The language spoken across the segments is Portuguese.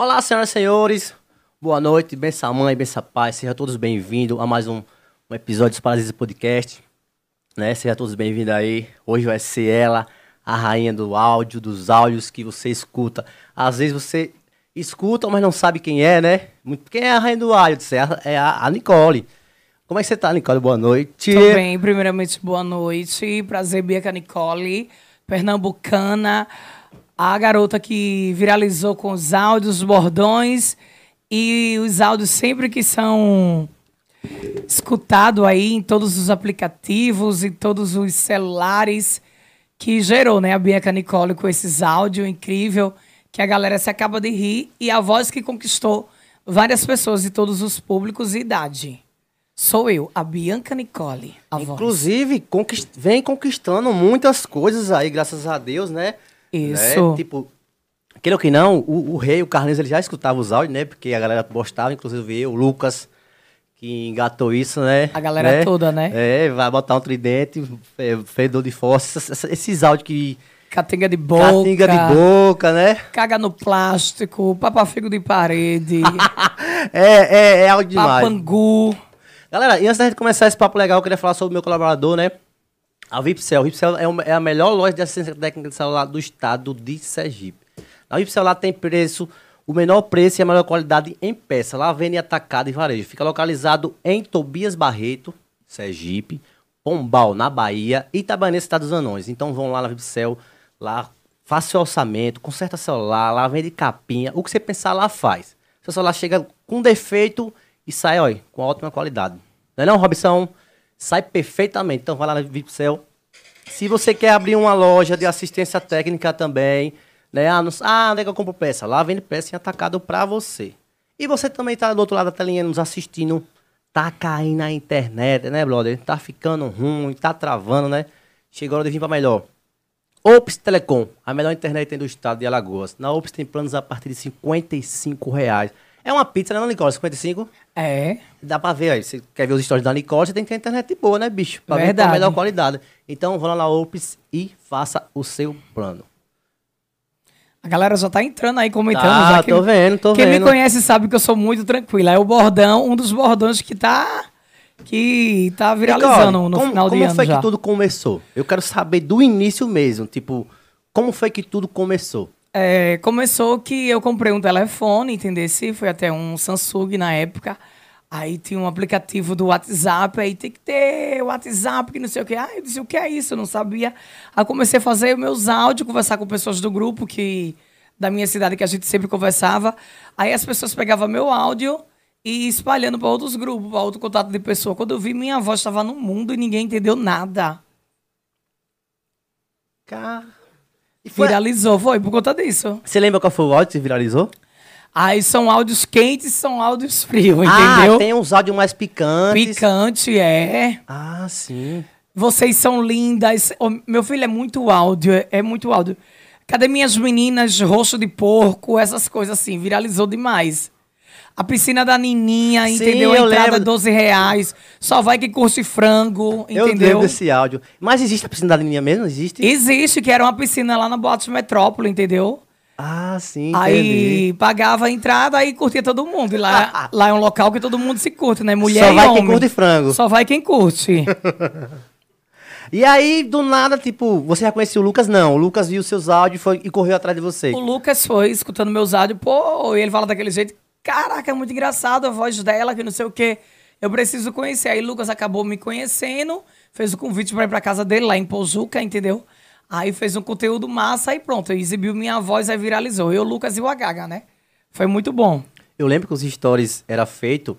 Olá, senhoras e senhores. Boa noite, benção mãe, benção pai. Sejam todos bem-vindos a mais um, um episódio dos Parasitas Podcast. Né? Sejam todos bem-vindos aí. Hoje vai ser ela, a rainha do áudio, dos áudios que você escuta. Às vezes você escuta, mas não sabe quem é, né? Quem é a rainha do áudio? É a, é a- a Nicole. Como é que você tá, Nicole? Boa noite. Tudo bem, primeiramente, boa noite. Prazer, Bianca Nicole, pernambucana, a garota que viralizou com os áudios, os bordões e os áudios sempre que são escutados aí em todos os aplicativos e todos os celulares que gerou, né, a Bianca Nicole com esses áudios incrível que a galera se acaba de rir e a voz que conquistou várias pessoas de todos os públicos e idade. Sou eu, a Bianca Nicole. A. Inclusive, conquist- vem conquistando muitas coisas aí, graças a Deus, né? Isso. Né? Tipo, queira ou que não, o, o rei, o Carlinhos, ele já escutava os áudios, né? Porque a galera postava, inclusive eu, o Lucas, que engatou isso, né? A galera Né? toda, né? É, vai botar um tridente, fe- fedor de fósforo, esses, áudios que... Catinga de boca. Catinga de boca, né? Caga no plástico, papafigo de parede, É, é, é áudio demais. papangu. Galera, e antes da gente começar esse papo legal, eu queria falar sobre o meu colaborador, né? A Vipcel. A Vipcel é, uma- é a melhor loja de assistência técnica de celular do estado de Sergipe. A Vipcel lá tem preço, o menor preço e a melhor qualidade em peça. Lá vende atacado e varejo. Fica localizado em Tobias Barreto, Sergipe, Pombal, na Bahia, e Itabanense, Estado dos Anões. Então vão lá na Vipcel, lá faça o orçamento, conserta celular, lá vende capinha. O que você pensar lá faz. Seu celular chega com defeito e sai, ó, com ótima qualidade. Não é não, Robson? Sai perfeitamente. Então vai lá na Vipcel. Se você quer abrir uma loja de assistência técnica também, né? Ah, não, ah onde é que eu compro peça? Lá vende peça em atacado pra você. E você também tá do outro lado da telinha nos assistindo. Tá caindo na internet, né, brother? Tá ficando ruim, tá travando, né? Chegou a hora de vir pra melhor. Ops Telecom, a melhor internet do estado de Alagoas. Na Ops tem planos a partir de 55 reais. É uma pizza, né, Nicole? 55? É. Dá pra ver aí. Você quer ver os stories da Nicole, você tem que ter internet boa, né, bicho? Pra ver com a Verdade. melhor qualidade. Então, vá lá na Ops e faça o seu plano. A galera já tá entrando aí comentando. Tá, já que tô vendo, tô Quem vendo. me conhece sabe que eu sou muito tranquila. É o bordão, um dos bordões que tá que tá viralizando Nicole, no como, final como ano foi já. que tudo começou? Eu quero saber do início mesmo. Tipo, como foi que tudo começou? É, começou que eu comprei um telefone, entendesse? Foi até um Samsung na época. Aí tinha um aplicativo do WhatsApp, aí tem que ter WhatsApp, que não sei o quê. Ah, eu disse, o que é isso? Eu não sabia. Aí comecei a fazer meus áudios, conversar com pessoas do grupo que da minha cidade que a gente sempre conversava. Aí as pessoas pegavam meu áudio e espalhando para outros grupos, para outro contato de pessoa. Quando eu vi, minha voz estava no mundo e ninguém entendeu nada. Cara... Foi- Viralizou, foi por conta disso. Você lembra qual foi o áudio que viralizou? Aí são áudios quentes, são áudios frios, Ah, entendeu? tem uns áudios mais picantes. Picante, é. Ah, sim. Vocês são lindas. Meu filho é muito áudio, é, é muito áudio. Cadê minhas meninas, roxo de porco, essas coisas assim, viralizou demais. A piscina da Nininha, Sim, entendeu? A eu entrada lembro. 12 reais. Só vai que curte frango, Eu entendeu? lembro desse áudio. Mas existe a piscina da Lininha mesmo? Existe? Existe, que era uma piscina lá na Boate Metrópole, entendeu? Ah, sim, Aí entendi. pagava a entrada e curtia todo mundo. E lá, lá é um local que todo mundo se curte, né? Mulher Só vai homem. quem curte frango. Só vai quem curte. E aí, do nada, tipo, você já conhecia o Lucas? Não. O Lucas viu seus áudios e, foi, e correu atrás de você. o Lucas foi escutando meus áudios, pô, e ele fala daquele jeito. Caraca, é muito engraçado a voz dela, que não sei o quê. Eu preciso conhecer. Aí Lucas acabou me conhecendo, fez o convite pra ir pra casa dele lá em Pojuca, entendeu? Aí fez um conteúdo massa e pronto. Exibiu minha voz, aí viralizou. Eu, Lucas e o Agaga, né? Foi muito bom. Eu lembro que os stories era feito,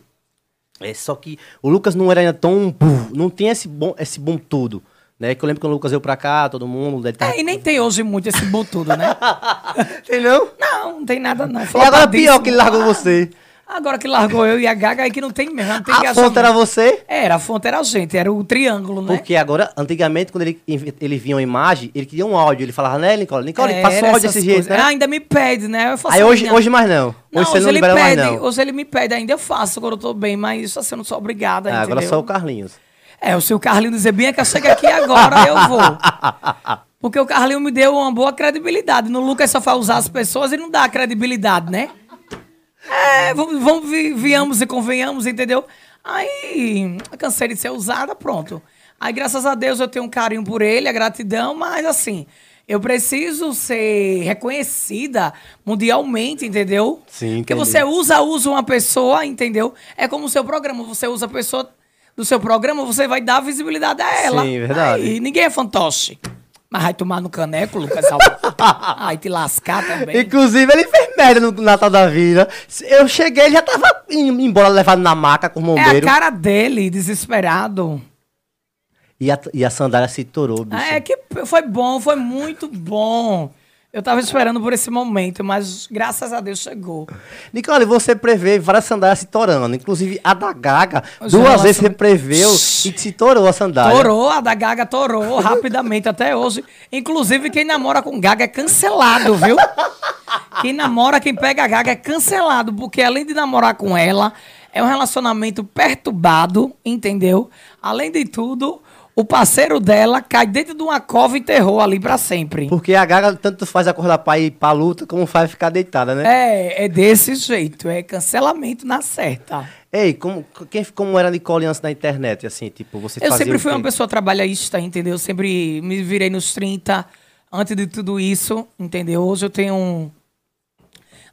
é, só que o Lucas não era ainda tão... Não tinha esse bom, esse bom tudo. Né? Que eu lembro que o Lucas veio pra cá, todo mundo. Ele tava... É, e nem tem hoje muito esse butudo, né? Tem não? Não, não tem nada não. E agora pior que ele largou você. Agora que largou eu e a Gaga, aí que não tem mesmo, não tem A fonte era você? Era, a fonte era a gente, era o triângulo, né? Porque agora, antigamente, quando ele, ele via uma imagem, ele queria um áudio. Ele falava, né, Nicole? Nicole, Era passa um áudio desse jeito, né? Ah, ainda me pede, né? Faço Aí hoje, hoje mais não. Hoje Não, você hoje não ele libera mais pede, não. hoje ele me pede, ainda eu faço quando eu tô bem, mas isso assim, eu não sou obrigada, Ah, agora só o Carlinhos. É, o seu Carlinho dizer bem é que eu chego aqui agora, eu vou. Porque o Carlinho me deu uma boa credibilidade. No Lucas só faz usar as pessoas e não dá credibilidade, né? É, vamos, vamos vi- viamos e convenhamos, entendeu? Aí, cansei de ser usada, pronto. Aí, graças a Deus, eu tenho um carinho por ele, a gratidão, mas assim, eu preciso ser reconhecida mundialmente, entendeu? Sim, Porque entendi. você usa, usa uma pessoa, entendeu? É como o seu programa, você usa a pessoa do seu programa, você vai dar visibilidade a ela. Sim, verdade. Aí, ninguém é fantoche. Mas vai tomar no caneco, Lucas Alves. Ai, te lascar também. Inclusive, ele fez merda no Natal da Vida. Eu cheguei, ele já tava indo embora, levado na maca com o É a bombeiro. cara dele, desesperado. E, a, e a sandália se torou, bicho. É que foi bom, foi muito bom. Eu tava esperando por esse momento, mas graças a Deus chegou. Nicole, você prevê várias sandálias se torando. Inclusive, a da Gaga, duas relacion- vezes você preveu e se torou a sandália. Torou, a da Gaga torou rapidamente até hoje. Inclusive, quem namora com Gaga é cancelado, viu? Quem namora, quem pega a Gaga é cancelado, porque além de namorar com ela, é um relacionamento perturbado, entendeu? Além de tudo, o parceiro dela cai dentro de uma cova e enterrou ali pra sempre. Porque a Gaga tanto faz acordar pra ir pra luta, como faz ficar deitada, né? É, é desse jeito, é cancelamento na certa. Ei, como, quem, como era Nicole antes da internet, assim, tipo, você Eu sempre fui uma pessoa trabalhista, entendeu? Sempre me virei nos 30 antes de tudo isso, entendeu? Hoje eu tenho um-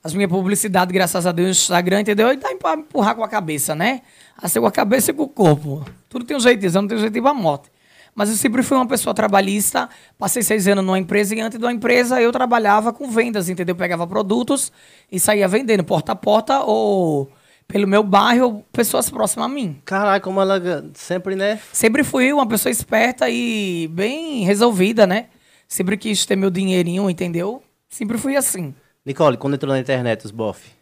as minhas publicidades, graças a Deus, no Instagram, entendeu? E dá pra empurrar com a cabeça, né? Assim, com a cabeça e com o corpo. Tudo tem um jeitinho, eu não tenho jeitinho pra morte. Mas eu sempre fui uma pessoa trabalhista, passei seis anos numa empresa e antes da empresa eu trabalhava com vendas, entendeu? Pegava produtos e saía vendendo porta a porta ou pelo meu bairro ou pessoas próximas a mim. Caralho, como ela sempre, né? Sempre fui uma pessoa esperta e bem resolvida, né? Sempre quis ter meu dinheirinho, entendeu? Sempre fui assim. Nicole, quando entrou na internet, os bof.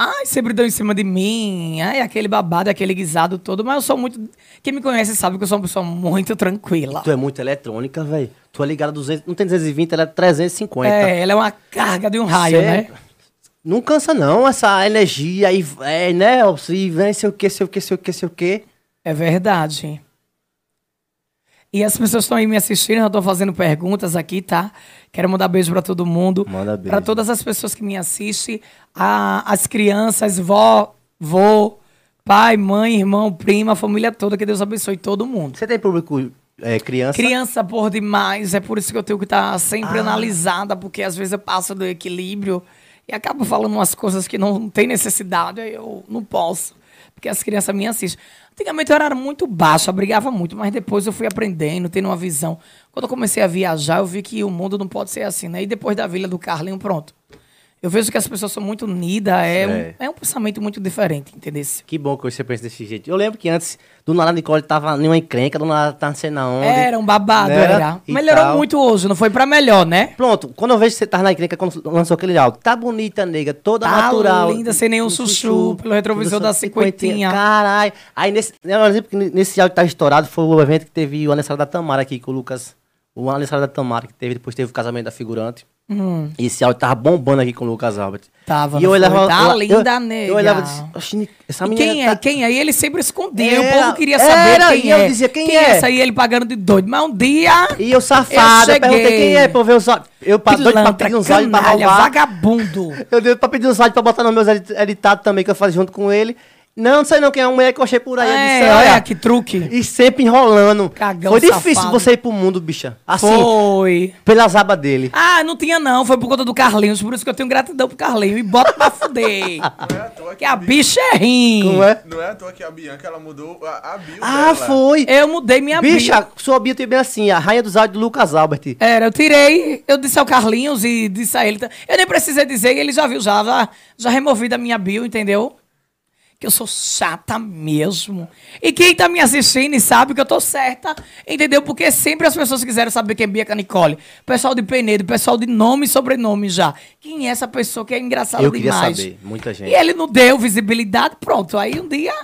Ai, sempre deu em cima de mim. Ai, aquele babado, aquele guisado todo. Mas eu sou muito. Quem me conhece sabe que eu sou uma pessoa muito tranquila. Tu é muito eletrônica, velho. Tu é ligada a 200, não tem 220, ela é 350. É, ela é uma carga de um raio, Cê- né? Não cansa não, essa energia aí, é, né? E vem sei o que, sei o que, sei o que, sei o que. É verdade. E as pessoas estão aí me assistindo, eu tô fazendo perguntas aqui, tá? Quero mandar beijo pra todo mundo. Manda beijo. Pra todas as pessoas que me assistem, a- as crianças, vó, vô, pai, mãe, irmão, prima, família toda, que Deus abençoe todo mundo. Você tem público é, criança? Criança por demais, é por isso que eu tenho que estar Ah. sempre analisada, porque às vezes eu passo do equilíbrio e acabo falando umas coisas que não tem necessidade, aí eu não posso, porque as crianças me assistem. Antigamente eu era muito baixo, brigava muito, mas depois eu fui aprendendo, tendo uma visão. Quando eu comecei a viajar, eu vi que o mundo não pode ser assim, né? E depois da Vila do Carlinho, pronto. Eu vejo que as pessoas são muito unidas, é, É. Um, é um pensamento muito diferente, entendeu? Que bom que você pensa desse jeito. Eu lembro que antes, do nada a Nicole tava em uma encrenca, do nada tá não sei na onde. Era um babado, né? era. E Melhorou tal. muito hoje, não foi pra melhor, né? Pronto, quando eu vejo que você tava na encrenca, quando lançou aquele áudio, tá bonita, nega, toda Tá natural. linda, sem nenhum Um chuchu, pelo retrovisor da cinquentinha. Caralho. Aí nesse, eu lembro que nesse áudio que tá estourado foi o evento que teve o aniversário da Tamara aqui com o Lucas. O aniversário da Tamara que teve, depois teve o casamento da figurante. Hum, E esse áudio tava bombando aqui com o Lucas Albert. Tava, E eu olhava. Tá eu, linda, eu, nega. Eu olhava e disse, "Oxi, Ni- essa e menina. quem tá... é? Quem é? E ele sempre escondia. e o povo queria saber era, quem e eu é. dizia, quem é é? essa aí? Ele pagando de doido. Mas um dia... E eu safado, Eu eu perguntei quem é, pra eu ver os áudios. Eu pra, doido pra Pilantra, pedir uns áudios pra roubar. vagabundo. Eu dei pra pedir uns áudios pra botar nos meus edit- editados também, que eu fazia junto com ele. Não, não sei não quem é uma mulher que eu achei por aí. É, disse, olha que truque. E sempre enrolando. Cagão Foi difícil safado. você ir pro mundo, bicha. Assim, Foi. pelas abas dele. Ah, não tinha não. Foi por conta do Carlinhos. Por isso que eu tenho gratidão pro Carlinhos. E bota pra fuder. Não é à toa que que a bicha é rim. Não é? Não é à toa que a Bianca ela mudou a, a bio Ah, dela. foi. Eu mudei minha Bicha, bio. sua bio tem bem assim, a rainha dos áudios do Lucas Albert. Era, eu tirei, eu disse ao Carlinhos e disse a ele. Eu nem precisei dizer, e ele já viu, já, já, já removi da minha bio, entendeu? Que eu sou chata mesmo. E quem tá me assistindo sabe que eu tô certa, entendeu? Porque sempre as pessoas quiseram saber quem é Bianca Nicole. Pessoal de Penedo, pessoal de nome e sobrenome já. Quem é essa pessoa que é engraçada Eu queria demais? saber, muita gente. E ele não deu visibilidade, pronto. Aí um dia.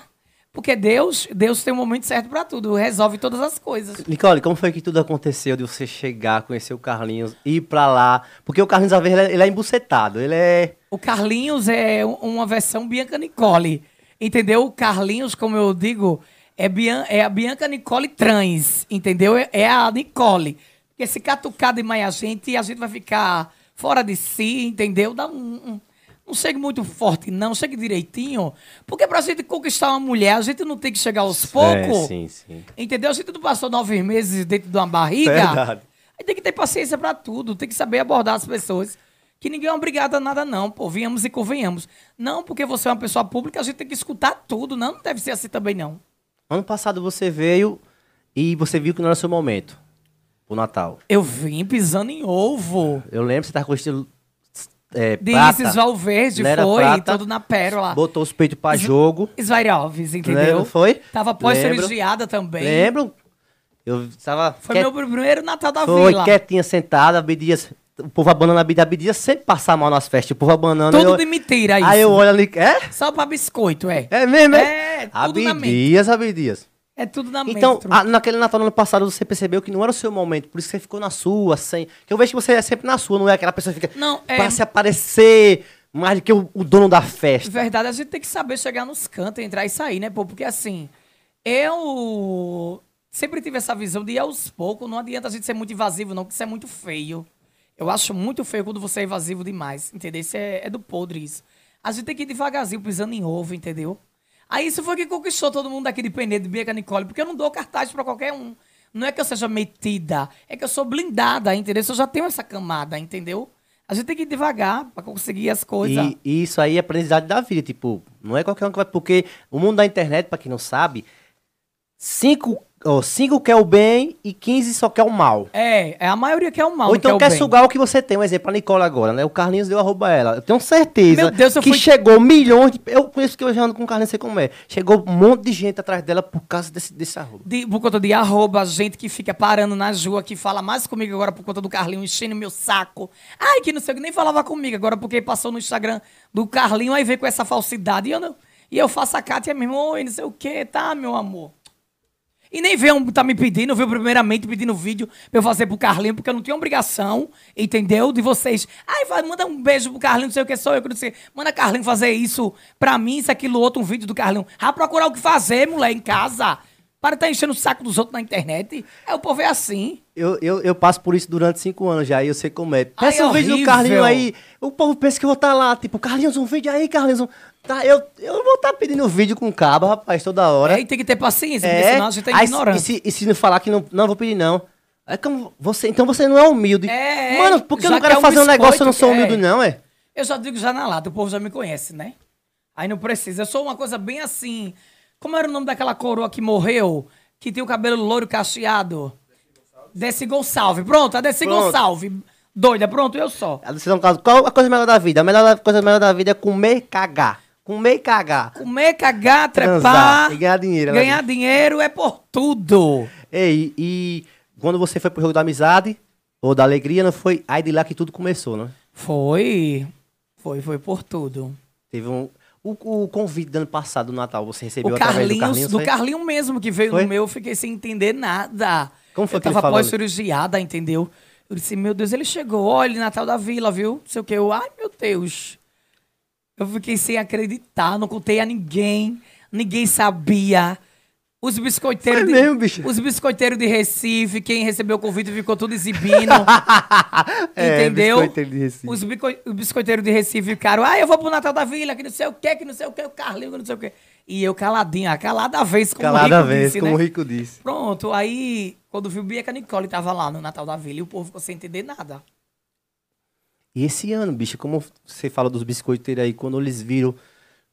Porque Deus, Deus tem um momento certo pra tudo, resolve todas as coisas. Nicole, como foi que tudo aconteceu de você chegar, conhecer o Carlinhos, ir pra lá? Porque o Carlinhos, às vezes, ele é, ele é embucetado, ele é... O Carlinhos é um- uma versão Bianca Nicole. Entendeu? O Carlinhos, como eu digo, é, Bian- é a Bianca Nicole trans. Entendeu? É, é a Nicole. Porque se catucar demais a gente, a gente vai ficar fora de si, entendeu? Dá um. um- não chegue muito forte, não, chegue direitinho. Porque pra gente conquistar uma mulher, a gente não tem que chegar aos poucos. É, sim, sim. Entendeu? A gente não passou nove meses dentro de uma barriga. Verdade. Aí tem que ter paciência pra tudo, tem que saber abordar as pessoas. Que ninguém é obrigado a nada, não, pô. Venhamos e convenhamos. Não, porque você é uma pessoa pública, a gente tem que escutar tudo. Não, não deve ser assim também, não. Ano passado você veio e você viu que não era seu momento, pro Natal. Eu vim pisando em ovo. Eu lembro que você tava com o estilo é, De prata, Isis Valverde, não era foi, prata, todo na pérola. botou os peitos pra jogo. Svairovs, entendeu? Lembra, foi? Tava pós-cirurgiada também. Lembro? Eu tava... Foi quiet- meu primeiro Natal da Foi, Vila. quietinha, sentada, Abdias... O povo abanando a Abdias sempre passar mal nas festas, o povo abanando. Tudo eu- de mentira isso. Aí eu olho ali, é? Só pra biscoito, é. É mesmo, é? É, tudo na mente. Abdias, Abdias. É tudo na mente. Então, a- naquele Natal do ano passado, você percebeu que não era o seu momento, por isso que você ficou na sua, sem. Que eu vejo que você é sempre na sua, não é aquela pessoa que fica Não, é- pra se aparecer mais do que o, o dono da festa. Verdade, a gente tem que saber chegar nos cantos, entrar e sair, né, pô? Porque assim, eu sempre tive essa visão de ir aos poucos, não adianta a gente ser muito invasivo, não, porque isso é muito feio. Eu acho muito feio quando você é invasivo demais, entendeu? Isso é, é do podre isso. A gente tem que ir devagarzinho, pisando em ovo, entendeu? Aí isso foi que conquistou todo mundo daqui de Penedo, de Bianca Nicole, porque eu não dou cartaz pra qualquer um. Não é que eu seja metida, é que eu sou blindada, entendeu? Eu já tenho essa camada, entendeu? A gente tem que ir devagar pra conseguir as coisas. E, e isso aí é aprendizado da vida, tipo, não é qualquer um que vai. Porque o mundo da internet, pra quem não sabe, cinco, ó, cinco quer o bem e 15 só quer o mal. É, é a maioria que é o mal. Ou então o quer bem. sugar o que você tem. Um exemplo, a Nicole agora, né? O Carlinhos deu arroba ela. Eu tenho certeza Meu Deus, eu que fui- chegou milhões de. Eu conheço que eu já ando com o Carlinhos, sei como é. Chegou um monte de gente atrás dela por causa desse, desse arroba. De- por conta de arroba, gente que fica parando na rua, que fala mais comigo agora por conta do Carlinho enchendo meu saco. Ai, que não sei o que, nem falava comigo agora porque passou no Instagram do Carlinho, aí veio com essa falsidade. E eu, não, e eu faço a Kátia mesmo, oi, não sei o que, tá, meu amor. E nem veio tá me pedindo, veio primeiramente pedindo vídeo pra eu fazer pro Carlinho, porque eu não tinha obrigação, entendeu? De vocês. Ai, vai, manda um beijo pro Carlinho, não sei o que, sou eu que não sei. Manda Carlinho fazer isso pra mim, isso, aquilo, outro, um vídeo do Carlinho. Vai procurar o que fazer, mulher, em casa. Para de tá enchendo o saco dos outros na internet. É, o povo é assim. Eu, eu, eu passo por isso durante cinco anos já, e eu sei como é. Ai, Peça é um vídeo do horrível. Carlinhos aí. O povo pensa que eu vou estar lá, tipo, Carlinhos, um vídeo aí, Carlinhos. Um... Tá, eu, eu vou estar pedindo vídeo com cabo, rapaz, toda hora. É, tem que ter paciência, porque senão a gente é aí. E se, e se não falar que não, não vou pedir, não. É como você, então você não é humilde. É, Mano, por que eu não quero quer um fazer um negócio eu não sou humilde, é. não, é? Eu já digo já na lata, o povo já me conhece, né? Aí não precisa. Eu sou uma coisa bem assim. Como era o nome daquela coroa que morreu? Que tem o cabelo loiro cacheado? Desi Gonçalves. Pronto, a Pronto. Gonçalves. Doida, pronto, eu só. A decisão qual a coisa melhor da vida? A melhor coisa melhor da vida é comer cagar. Comer e cagar. Comer, cagar, Transar trepar. e ganhar dinheiro, Ganhar dinheiro é por tudo. Ei, e quando você foi pro jogo da amizade, ou da alegria, não foi aí de lá que tudo começou, né? Foi. Foi, foi por tudo. Teve um. O, o convite do ano passado, do Natal, você recebeu O através Carlinhos, do Carlinhos? do foi? Carlinho mesmo que veio Foi? no meu, eu fiquei sem entender nada. Como foi eu que ele tava falou? pós-cirurgiada, entendeu? Eu disse, meu Deus, ele chegou, olha, Natal da Vila, viu? Não sei o que. Eu, ai, meu Deus. Eu fiquei sem acreditar, não contei a ninguém, ninguém sabia. Os biscoiteiros, Foi de, mesmo, bicho? os biscoiteiros de Recife, quem recebeu o convite ficou tudo exibindo. É, entendeu? biscoiteiro de Recife. Os bico- os biscoiteiros de Recife ficaram, ah, eu vou pro Natal da Vila, que não sei o que, que não sei o que, o Carlinho, que não sei o que. E eu caladinha, ah, calada a vez, como Calada o Rico vez, disse, como o né? Rico disse. Pronto, aí, quando viu Bianca Nicole tava lá no Natal da Vila e o povo ficou sem entender nada. E esse ano, bicho, como você fala dos biscoiteiros aí, quando eles viram.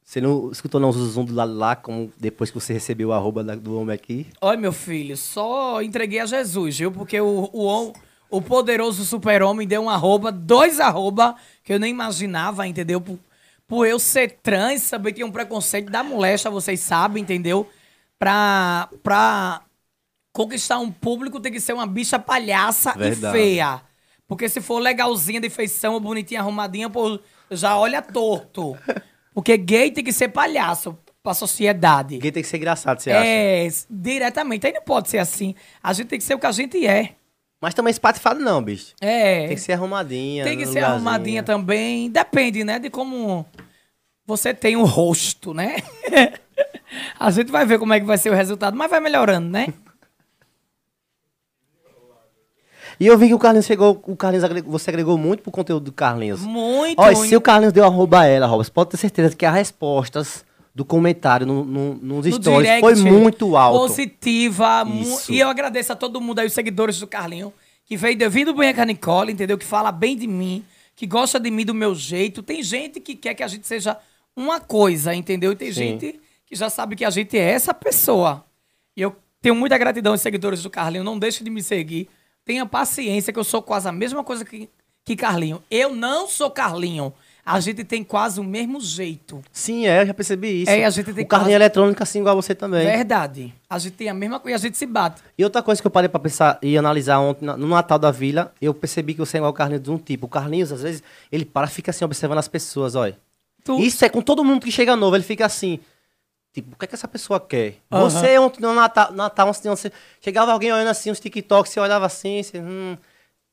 Você não escutou não o zoom do lado lá, como depois que você recebeu o arroba do homem aqui? Olha, meu filho, só entreguei a Jesus, viu? Porque o, o, o poderoso super-homem deu um arroba, dois arroba, que eu nem imaginava, entendeu? Por, por eu ser trans, saber que é um preconceito da moléstia, vocês sabem, entendeu? Pra, pra conquistar um público tem que ser uma bicha palhaça Verdade. e feia. Porque se for legalzinha de feição, bonitinha, arrumadinha, pô, já olha torto. Porque gay tem que ser palhaço pra sociedade. Ninguém tem que ser engraçado, você acha? É, diretamente. Aí não pode ser assim. A gente tem que ser o que a gente é. Mas também espatifado não, bicho. É. Tem que ser arrumadinha. Tem que ser lugarzinho. arrumadinha também. Depende, né? De como você tem o rosto, né? a gente vai ver como é que vai ser o resultado, mas vai melhorando, né? E eu vi que o Carlinhos chegou, o Carlinhos agregou, você agregou muito pro conteúdo do Carlinhos. Muito. Olha, se o Carlinhos deu arroba a ela, Robson, pode ter certeza que as respostas do comentário no, no, nos no stories direct, foi muito alto. Positiva. mu-. E eu agradeço a todo mundo aí, os seguidores do Carlinho, que veio devido bem a Nicole, entendeu? Que fala bem de mim, que gosta de mim do meu jeito. Tem gente que quer que a gente seja uma coisa, entendeu? E tem Sim. gente que já sabe que a gente é essa pessoa. E eu tenho muita gratidão aos seguidores do Carlinho. Não deixe de me seguir. Tenha paciência, que eu sou quase a mesma coisa que, que Carlinho. Eu não sou Carlinho. A gente tem quase o mesmo jeito. Sim, é, eu já percebi isso. É, a gente tem o Carlinhos quase- é eletrônico assim igual você também. Verdade. A gente tem a mesma coisa, a gente se bate. E outra coisa que eu parei pra pensar e analisar ontem, no Natal da Vila, eu percebi que você é igual o Carlinhos de um tipo. O Carlinhos, às vezes, ele para e fica assim, observando as pessoas, olha. Tu- Isso é com todo mundo que chega novo, ele fica assim. Tipo, o que é que essa pessoa quer? Você ontem no Natal, Natal ontem, você chegava alguém olhando assim, uns TikToks, você olhava assim, você, hum,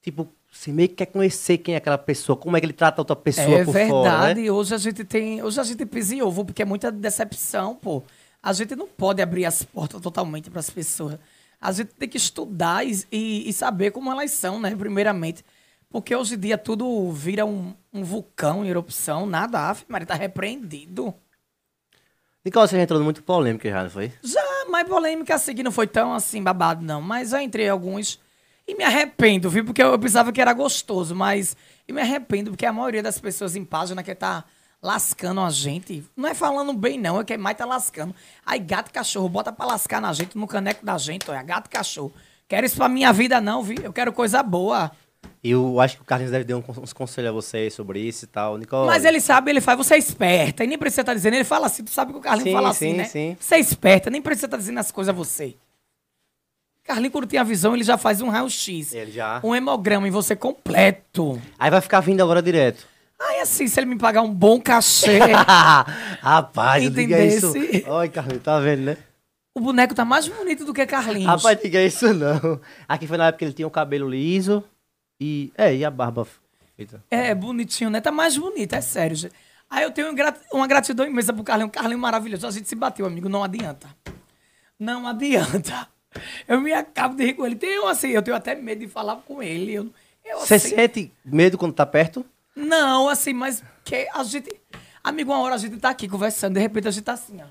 tipo, você meio que quer conhecer quem é aquela pessoa, como é que ele trata outra pessoa É por verdade. fora, né? Hoje a gente tem. Hoje a gente pisa em ovo, porque é muita decepção, pô. A gente não pode abrir as portas totalmente para as pessoas. A gente tem que estudar e, e- e saber como elas são, né? Primeiramente. Porque hoje em dia tudo vira um, um vulcão em erupção. Nada, af, Maria, tá repreendido. Nicole, você já entrou muito polêmica já, não foi? Já, mas polêmica assim, que não foi tão assim babado, não. Mas já entrei alguns e me arrependo, viu? Porque eu, eu pensava que era gostoso, mas. E me arrependo, porque a maioria das pessoas em página quer tá lascando a gente. Não é falando bem, não, é que mais tá lascando. Aí gato e cachorro, bota pra lascar na gente, no caneco da gente, olha, gato e cachorro. Quero isso pra minha vida, não, viu? Eu quero coisa boa. Eu acho que o Carlinhos deve dar uns conselhos a você sobre isso e tal. Nicole. Mas ele sabe, ele faz, você é esperta. E nem precisa estar dizendo, ele fala assim, tu sabe que o Carlinhos Sim, fala assim, sim, né? sim. Você é esperta, nem precisa estar dizendo as coisas a você. Carlinhos, quando tem a visão, ele já faz um raio-x. Ele já. Um hemograma em você completo. Aí vai ficar vindo agora direto. Aí assim, se ele me pagar um bom cachê, Rapaz, diga isso. Entendesse? Olha, Carlinhos, tá vendo, né? o boneco tá mais bonito do que Carlinhos. Rapaz, diga isso não. Aqui foi na época que ele tinha o cabelo liso e. É, e a barba feita. É, bonitinho, né? Tá mais bonito, é sério. gente. Aí eu tenho uma gratidão imensa pro Carlinhos. Carlinhos maravilhoso. A gente se bateu, amigo. Não adianta. Não adianta. Eu me acabo de rir com ele. Tenho assim, eu tenho até medo de falar com ele. Eu, eu, Você assim, sente medo quando tá perto? Não, assim, mas que a gente. Amigo, uma hora a gente tá aqui conversando, de repente a gente tá assim, ó.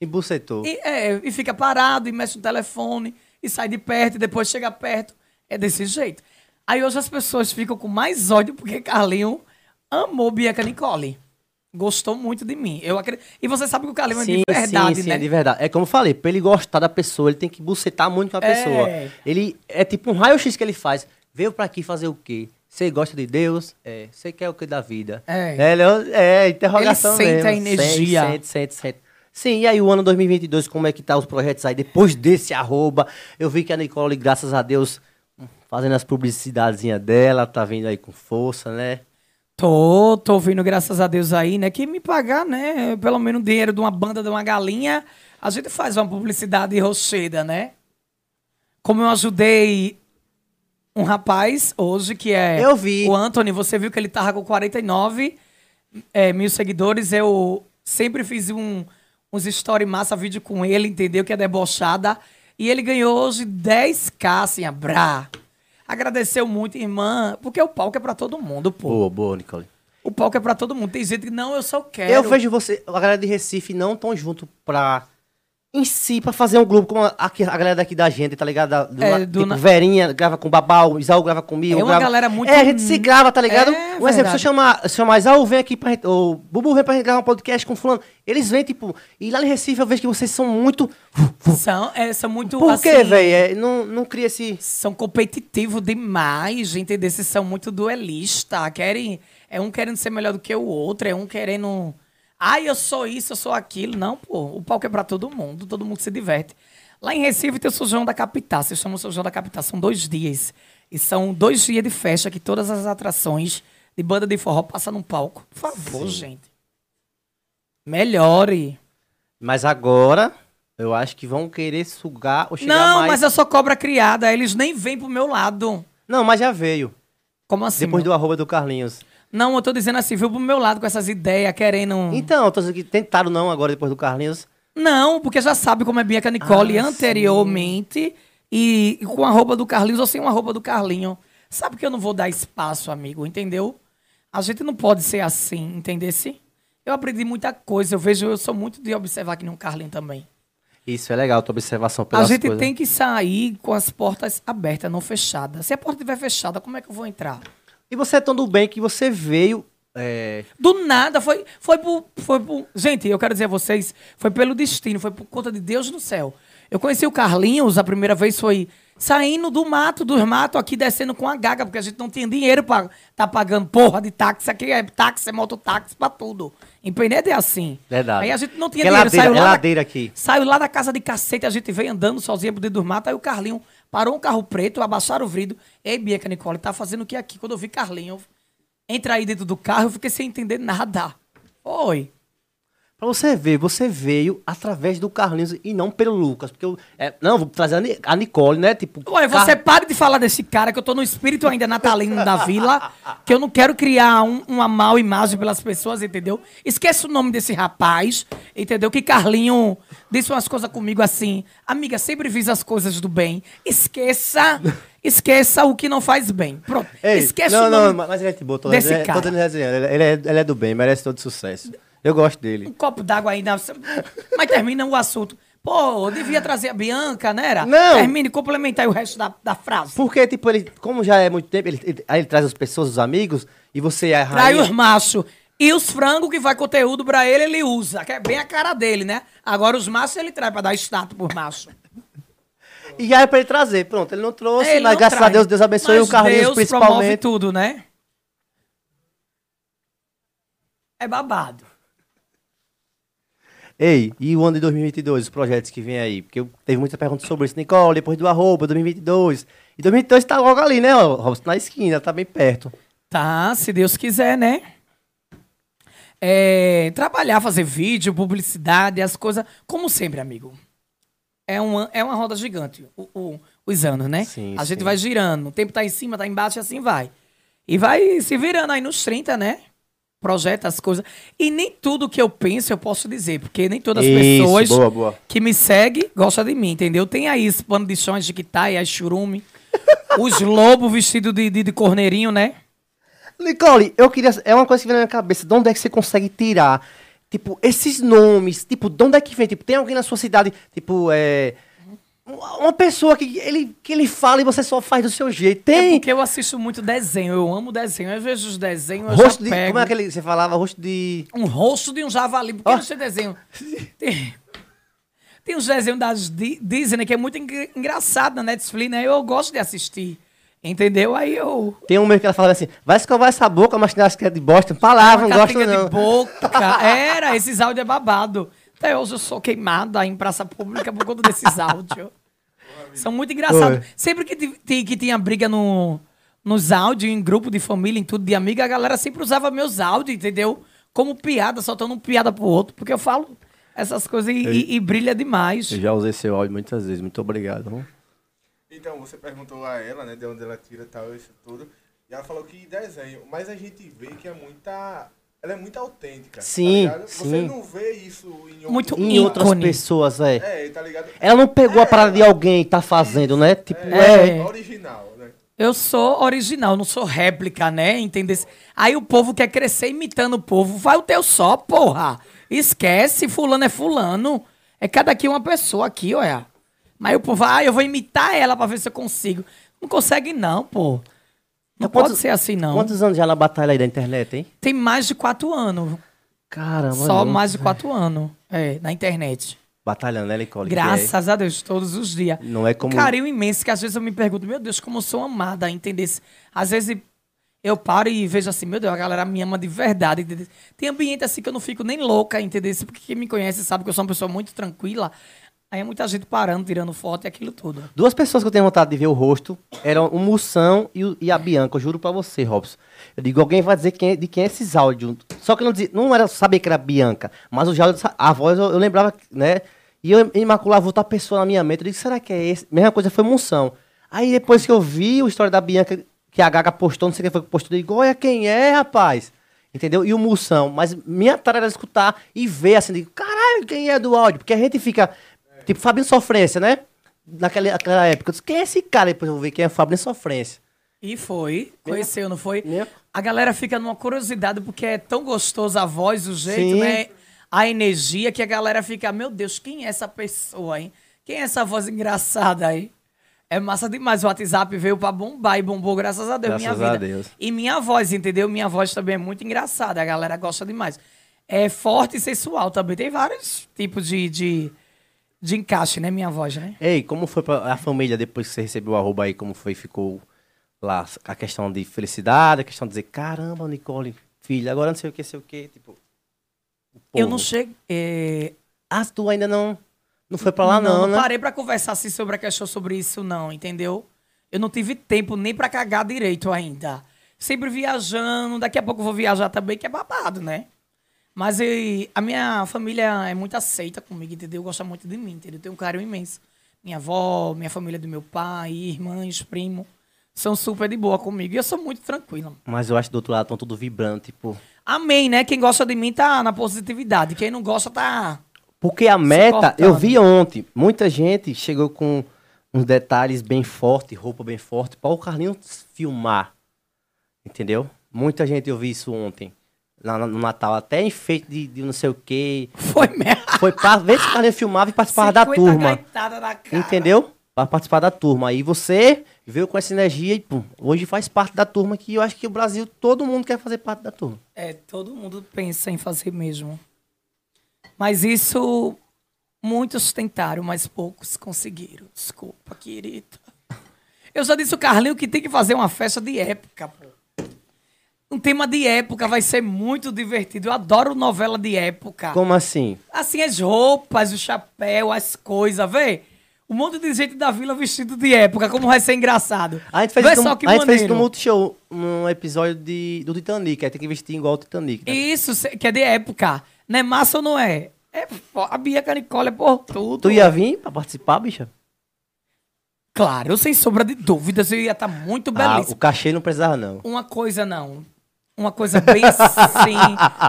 E bucetou. E, é, e fica parado, e mexe no telefone, e sai de perto, e depois chega perto. É desse jeito. Aí hoje as pessoas ficam com mais ódio porque Carlinho amou Bianca Nicole. Gostou muito de mim. Eu acredito. E você sabe que o Carlinho é de verdade, sim, sim, né? é de verdade. É como eu falei, pra ele gostar da pessoa, ele tem que bucetar muito com a É. pessoa. Ele é tipo um raio-x que ele faz. Veio pra aqui fazer o quê? Você gosta de Deus? É. Você quer o que da vida? É. Ele é, é interrogação Ele sente mesmo. a energia. Sente, sente, sente, sente. Sim, e aí o ano 2022, como é que tá os projetos aí? Depois desse arroba, eu vi que a Nicole, graças a Deus, fazendo as publicidadezinhas dela, tá vindo aí com força, né? Tô, tô ouvindo, graças a Deus aí, né? Que me pagar, né? Pelo menos dinheiro de uma banda, de uma galinha, a gente faz uma publicidade rocheda, né? Como eu ajudei um rapaz hoje, que é Eu vi. o Anthony, você viu que ele tava com 49 é, mil seguidores. Eu sempre fiz um, uns story massa vídeo com ele, entendeu? Que é debochada. E ele ganhou hoje 10k, assim, a brá. Agradeceu muito, irmã, porque o palco é pra todo mundo, pô. Boa, boa, Nicole. O palco é pra todo mundo. Tem gente que não, eu só quero. Eu vejo você, a galera de Recife não tão junto pra. Em si, pra fazer um grupo como a, a galera daqui da gente, tá ligado? Da- do, É, do tipo, na- Verinha grava com Babal, Isaú grava comigo. É uma grava- galera muito- É, a gente se grava, tá ligado? É, um exemplo, se eu chamar, se eu chamar Isaú, vem aqui pra gente. Ou Bubu vem pra gente gravar um podcast com fulano. Eles vêm, tipo. E lá em Recife eu vejo que vocês são muito. São, é, são muito. Por assim, quê, velho? É, não, não cria esse. São competitivos demais, entendeu? Vocês são muito duelistas. Querem. É um querendo ser melhor do que o outro, é um querendo. Ai, eu sou isso, eu sou aquilo. Não, pô. O palco é pra todo mundo, todo mundo se diverte. Lá em Recife tem o São João da Capital. Vocês chamam o São João da Capital. São dois dias. E são dois dias de festa que todas as atrações de banda de forró passam num palco. Por favor, gente. Melhore. Mas agora, eu acho que vão querer sugar ou chegar Não, mais... mas eu sou cobra criada. Eles nem vêm pro meu lado. Não, mas já veio. Como assim? Depois do arroba do Carlinhos. Não, eu tô dizendo assim, viu pro meu lado com essas ideias, querendo. Então, eu tô dizendo que tentaram não agora, depois do Carlinhos. Não, porque já sabe como é Bianca Nicole Ah, anteriormente. E, e com a roupa do Carlinhos ou sem uma roupa do Carlinho. Sabe que eu não vou dar espaço, amigo, entendeu? A gente não pode ser assim, entendesse? Eu aprendi muita coisa. Eu vejo, eu sou muito de observar que nem um Carlinho também. Isso é legal, tua observação A pelas gente coisas. tem que sair com as portas abertas, não fechadas. Se a porta estiver fechada, como é que eu vou entrar? E você é tão do bem que você veio... é, Do nada, foi, foi por, foi por. Gente, eu quero dizer a vocês, foi pelo destino, foi por conta de Deus no céu. Eu conheci o Carlinhos, a primeira vez foi saindo do mato, dos matos, aqui descendo com a gaga, porque a gente não tinha dinheiro pra tá pagando porra de táxi. Aqui é táxi, é mototáxi pra tudo. Em Penedo é assim. Verdade. Aí a gente não tinha Que dinheiro. ladeira, saiu é lá da- ladeira aqui. Saiu lá da casa de cacete, a gente veio andando sozinho por dentro dos matos, aí o Carlinho parou um carro preto, abaixaram o vidro. Ei, Bianca Nicole, tá fazendo o que aqui? Quando eu vi Carlinho entrar aí dentro do carro, eu fiquei sem entender nada. Oi. Pra você ver, você veio através do Carlinhos e não pelo Lucas. Porque eu. é, não, vou trazer a Ni- a Nicole, né? Tipo. Car- você pare de falar desse cara, que eu tô no espírito ainda natalino da vila, que eu não quero criar um- uma mal imagem pelas pessoas, entendeu? Esqueça o nome desse rapaz, entendeu? Que Carlinho disse umas coisas comigo assim, amiga, sempre visa as coisas do bem. Esqueça, esqueça o que não faz bem. Pronto, Ei, esqueça não, o nome. não, mas ele é de boa. Tô, desse ele, cara. Ele, ele é, ele é do bem, merece todo sucesso. Eu gosto dele. Um copo d'água aí, na- mas termina o assunto. Pô, eu devia trazer a Bianca, né? Era? Não. Termine, complementa aí o resto da, da frase. Porque, tipo, ele, como já é muito tempo, ele, ele- aí ele traz as pessoas, os amigos, e você é a Trai rainha. os machos. E os frangos que vai conteúdo pra ele, ele usa. Que é bem a cara dele, né? Agora os machos ele traz pra dar status por macho. E é pra ele trazer. Pronto, ele não trouxe, Ele mas não graças a Deus, Deus abençoe Mas o Carlinhos Deus promove principalmente. tudo, né? É babado. Ei, e o ano de 2022, os projetos que vem aí? Porque eu teve muita pergunta sobre isso. Nicole, depois do arroba, 2022. E 2022 tá logo ali, né, Robson? Na esquina, tá bem perto. Tá, se Deus quiser, né? É, trabalhar, fazer vídeo, publicidade, as coisas. Como sempre, amigo. É uma, é uma roda gigante, o- o- os anos, né? Sim, a gente sim. vai girando. O tempo tá em cima, tá embaixo e assim vai. E vai se virando aí nos 30, né? Projeta as coisas. E nem tudo que eu penso eu posso dizer, porque nem todas as Isso, pessoas boa, boa. que me seguem gostam de mim, entendeu? Tem aí esse pano de chão, as jiquitai, as churume, os lobos vestidos de, de, de corneirinho, né? Nicole, eu queria. É uma coisa que vem na minha cabeça. De onde é que você consegue tirar, tipo, esses nomes? Tipo, de onde é que vem? Tipo, tem alguém na sua cidade, tipo, é. Uma pessoa que ele, que ele fala e você só faz do seu jeito. É Tem. porque eu assisto muito desenho, eu amo desenho. Eu vejo os desenhos, rosto de. pego Como é aquele. Você falava rosto de. um rosto de um javali. Por que Ó. não sei desenho? Tem, tem uns desenhos Di- Disney que é muito engra- engraçado na Netflix, né? Eu gosto de assistir. Entendeu? Aí eu. Tem um meio que ela fala assim: vai escovar essa boca, mas tem que é de bosta. Palavra, não gosto não. de boca. Era, esses áudios é babado. Até hoje eu sou queimada em praça pública por conta desses áudios. São muito engraçados. Oi. Sempre que, que tinha briga no, nos áudios, em grupo de família, em tudo de amiga, a galera sempre usava meus áudios, entendeu? Como piada, soltando um piada pro outro. Porque eu falo essas coisas e, e- e brilha demais. Eu já usei seu áudio muitas vezes. Muito obrigado. viu? Então, você perguntou a ela, né, de onde ela tira tal, isso tudo. E ela falou que desenho, mas a gente vê que é muita. Ela é muito autêntica. Sim, tá ligado? Você sim. não vê isso em Muito Em Ícone. outras pessoas, é. É, tá ligado? Ela não pegou a parada de alguém e tá fazendo, né? Tipo, É. é. original, né? Eu sou original, não sou réplica, né? Entendeu? Aí o povo quer crescer imitando o povo. Vai o teu só, porra. Esquece, fulano é fulano. É cada aqui uma pessoa aqui, olha. Mas o povo, ah, eu vou imitar ela pra ver se eu consigo. Não consegue não, pô. Não Quantos- pode ser assim, não. Quantos anos já na batalha aí da internet, hein? Tem mais de quatro anos. Caramba. Só mais de quatro anos. É, na internet. Batalhando, né, Nicole? Graças a Deus, todos os dias. Não é como- Um carinho imenso, que às vezes eu me pergunto, meu Deus, como eu sou amada, entender? Às vezes eu paro e vejo assim, meu Deus, a galera me ama de verdade. Entendeu? Tem ambiente assim que eu não fico nem louca, entendeu? Porque quem me conhece sabe que eu sou uma pessoa muito tranquila. Aí é muita gente parando, tirando foto e aquilo tudo. Duas pessoas que eu tenho vontade de ver o rosto eram o Moção e, o- e a Bianca. Eu juro pra você, Robson. Eu digo, alguém vai dizer quem é- de quem é esses áudios. Só que não, dizia, não era saber que era Bianca, mas o áudios, a voz eu, eu lembrava, né? E eu imaculava outra pessoa na minha mente. Eu disse, será que é esse? Mesma coisa foi Moção. Aí depois que eu vi a história da Bianca, que a Gaga postou, não sei quem foi que postou, eu digo, olha quem é, rapaz. Entendeu? E o Moção. Mas minha tarefa era escutar e ver assim, digo, caralho, quem é do áudio? Porque a gente fica, tipo, Fabinho Sofrência, né? Naquela, naquela época. Eu disse, quem é esse cara? Depois eu vou ver quem é Fabinho Sofrência. E foi. Conheceu, não foi? Minha- A galera fica numa curiosidade porque é tão gostoso a voz, o jeito, Sim. né? A energia que a galera fica, meu Deus, quem é essa pessoa, hein? Quem é essa voz engraçada aí? É massa demais. O WhatsApp veio pra bombar e bombou, graças a Deus, Graças minha a vida. Deus. E minha voz, entendeu? Minha voz também é muito engraçada. A galera gosta demais. É forte e sensual também. Tem vários tipos de, de, de encaixe, né? Minha voz, né? Ei, como foi pra a família depois que você recebeu o arroba aí? Como foi? Ficou lá a questão de felicidade, a questão de dizer, caramba, Nicole, filha, agora não sei o que, sei o que. Tipo, o Eu não cheguei. é, Ah, tu ainda não, não foi pra lá, não, não, né? parei pra conversar assim sobre a questão sobre isso, não, entendeu? Eu não tive tempo nem pra cagar direito ainda. Sempre viajando, daqui a pouco eu vou viajar também, que é babado, né? Mas a minha família é muito aceita comigo, entendeu? Gosta muito de mim, entendeu? Tem um carinho imenso. Minha avó, minha família do meu pai, irmãs, primo, são super de boa comigo. E eu sou muito tranquila. Mas eu acho que do outro lado estão tudo vibrando, tipo. Amém, né? Quem gosta de mim tá na positividade. Quem não gosta tá. Porque a meta, eu vi ontem, muita gente chegou com uns detalhes bem fortes, roupa bem forte, para o Carlinhos filmar. Entendeu? Muita gente eu vi isso ontem. Lá no Natal, até enfeite de, de não sei o quê. Foi mesmo. Foi pra ver se o Carlinhos filmava e participava da 50 turma. Entendeu? Pra participar da turma. Aí você veio com essa energia e pum, hoje faz parte da turma que eu acho que o Brasil, todo mundo quer fazer parte da turma. É, todo mundo pensa em fazer mesmo. Mas isso muitos tentaram, mas poucos conseguiram. Desculpa, querida. Eu já disse o Carlinho que tem que fazer uma festa de época, pô. Um tema de época vai ser muito divertido. Eu adoro novela de época. Como assim? Assim, as roupas, o chapéu, as coisas, vê? Um monte de gente da vila vestido de época, como vai ser engraçado. A gente fez, Vê isso, só no, que a gente fez no Multishow, num episódio de, do Titanic. Aí tem que vestir igual o Titanic. né? Isso, que é de época. Não é massa ou não é? É a Bia Canicola é por tudo. Tu ia vir pra participar, bicha? Claro, sem sombra de dúvidas, eu ia estar muito Ah, belíssimo. o cachê não precisava, não. Uma coisa não. Uma coisa bem assim.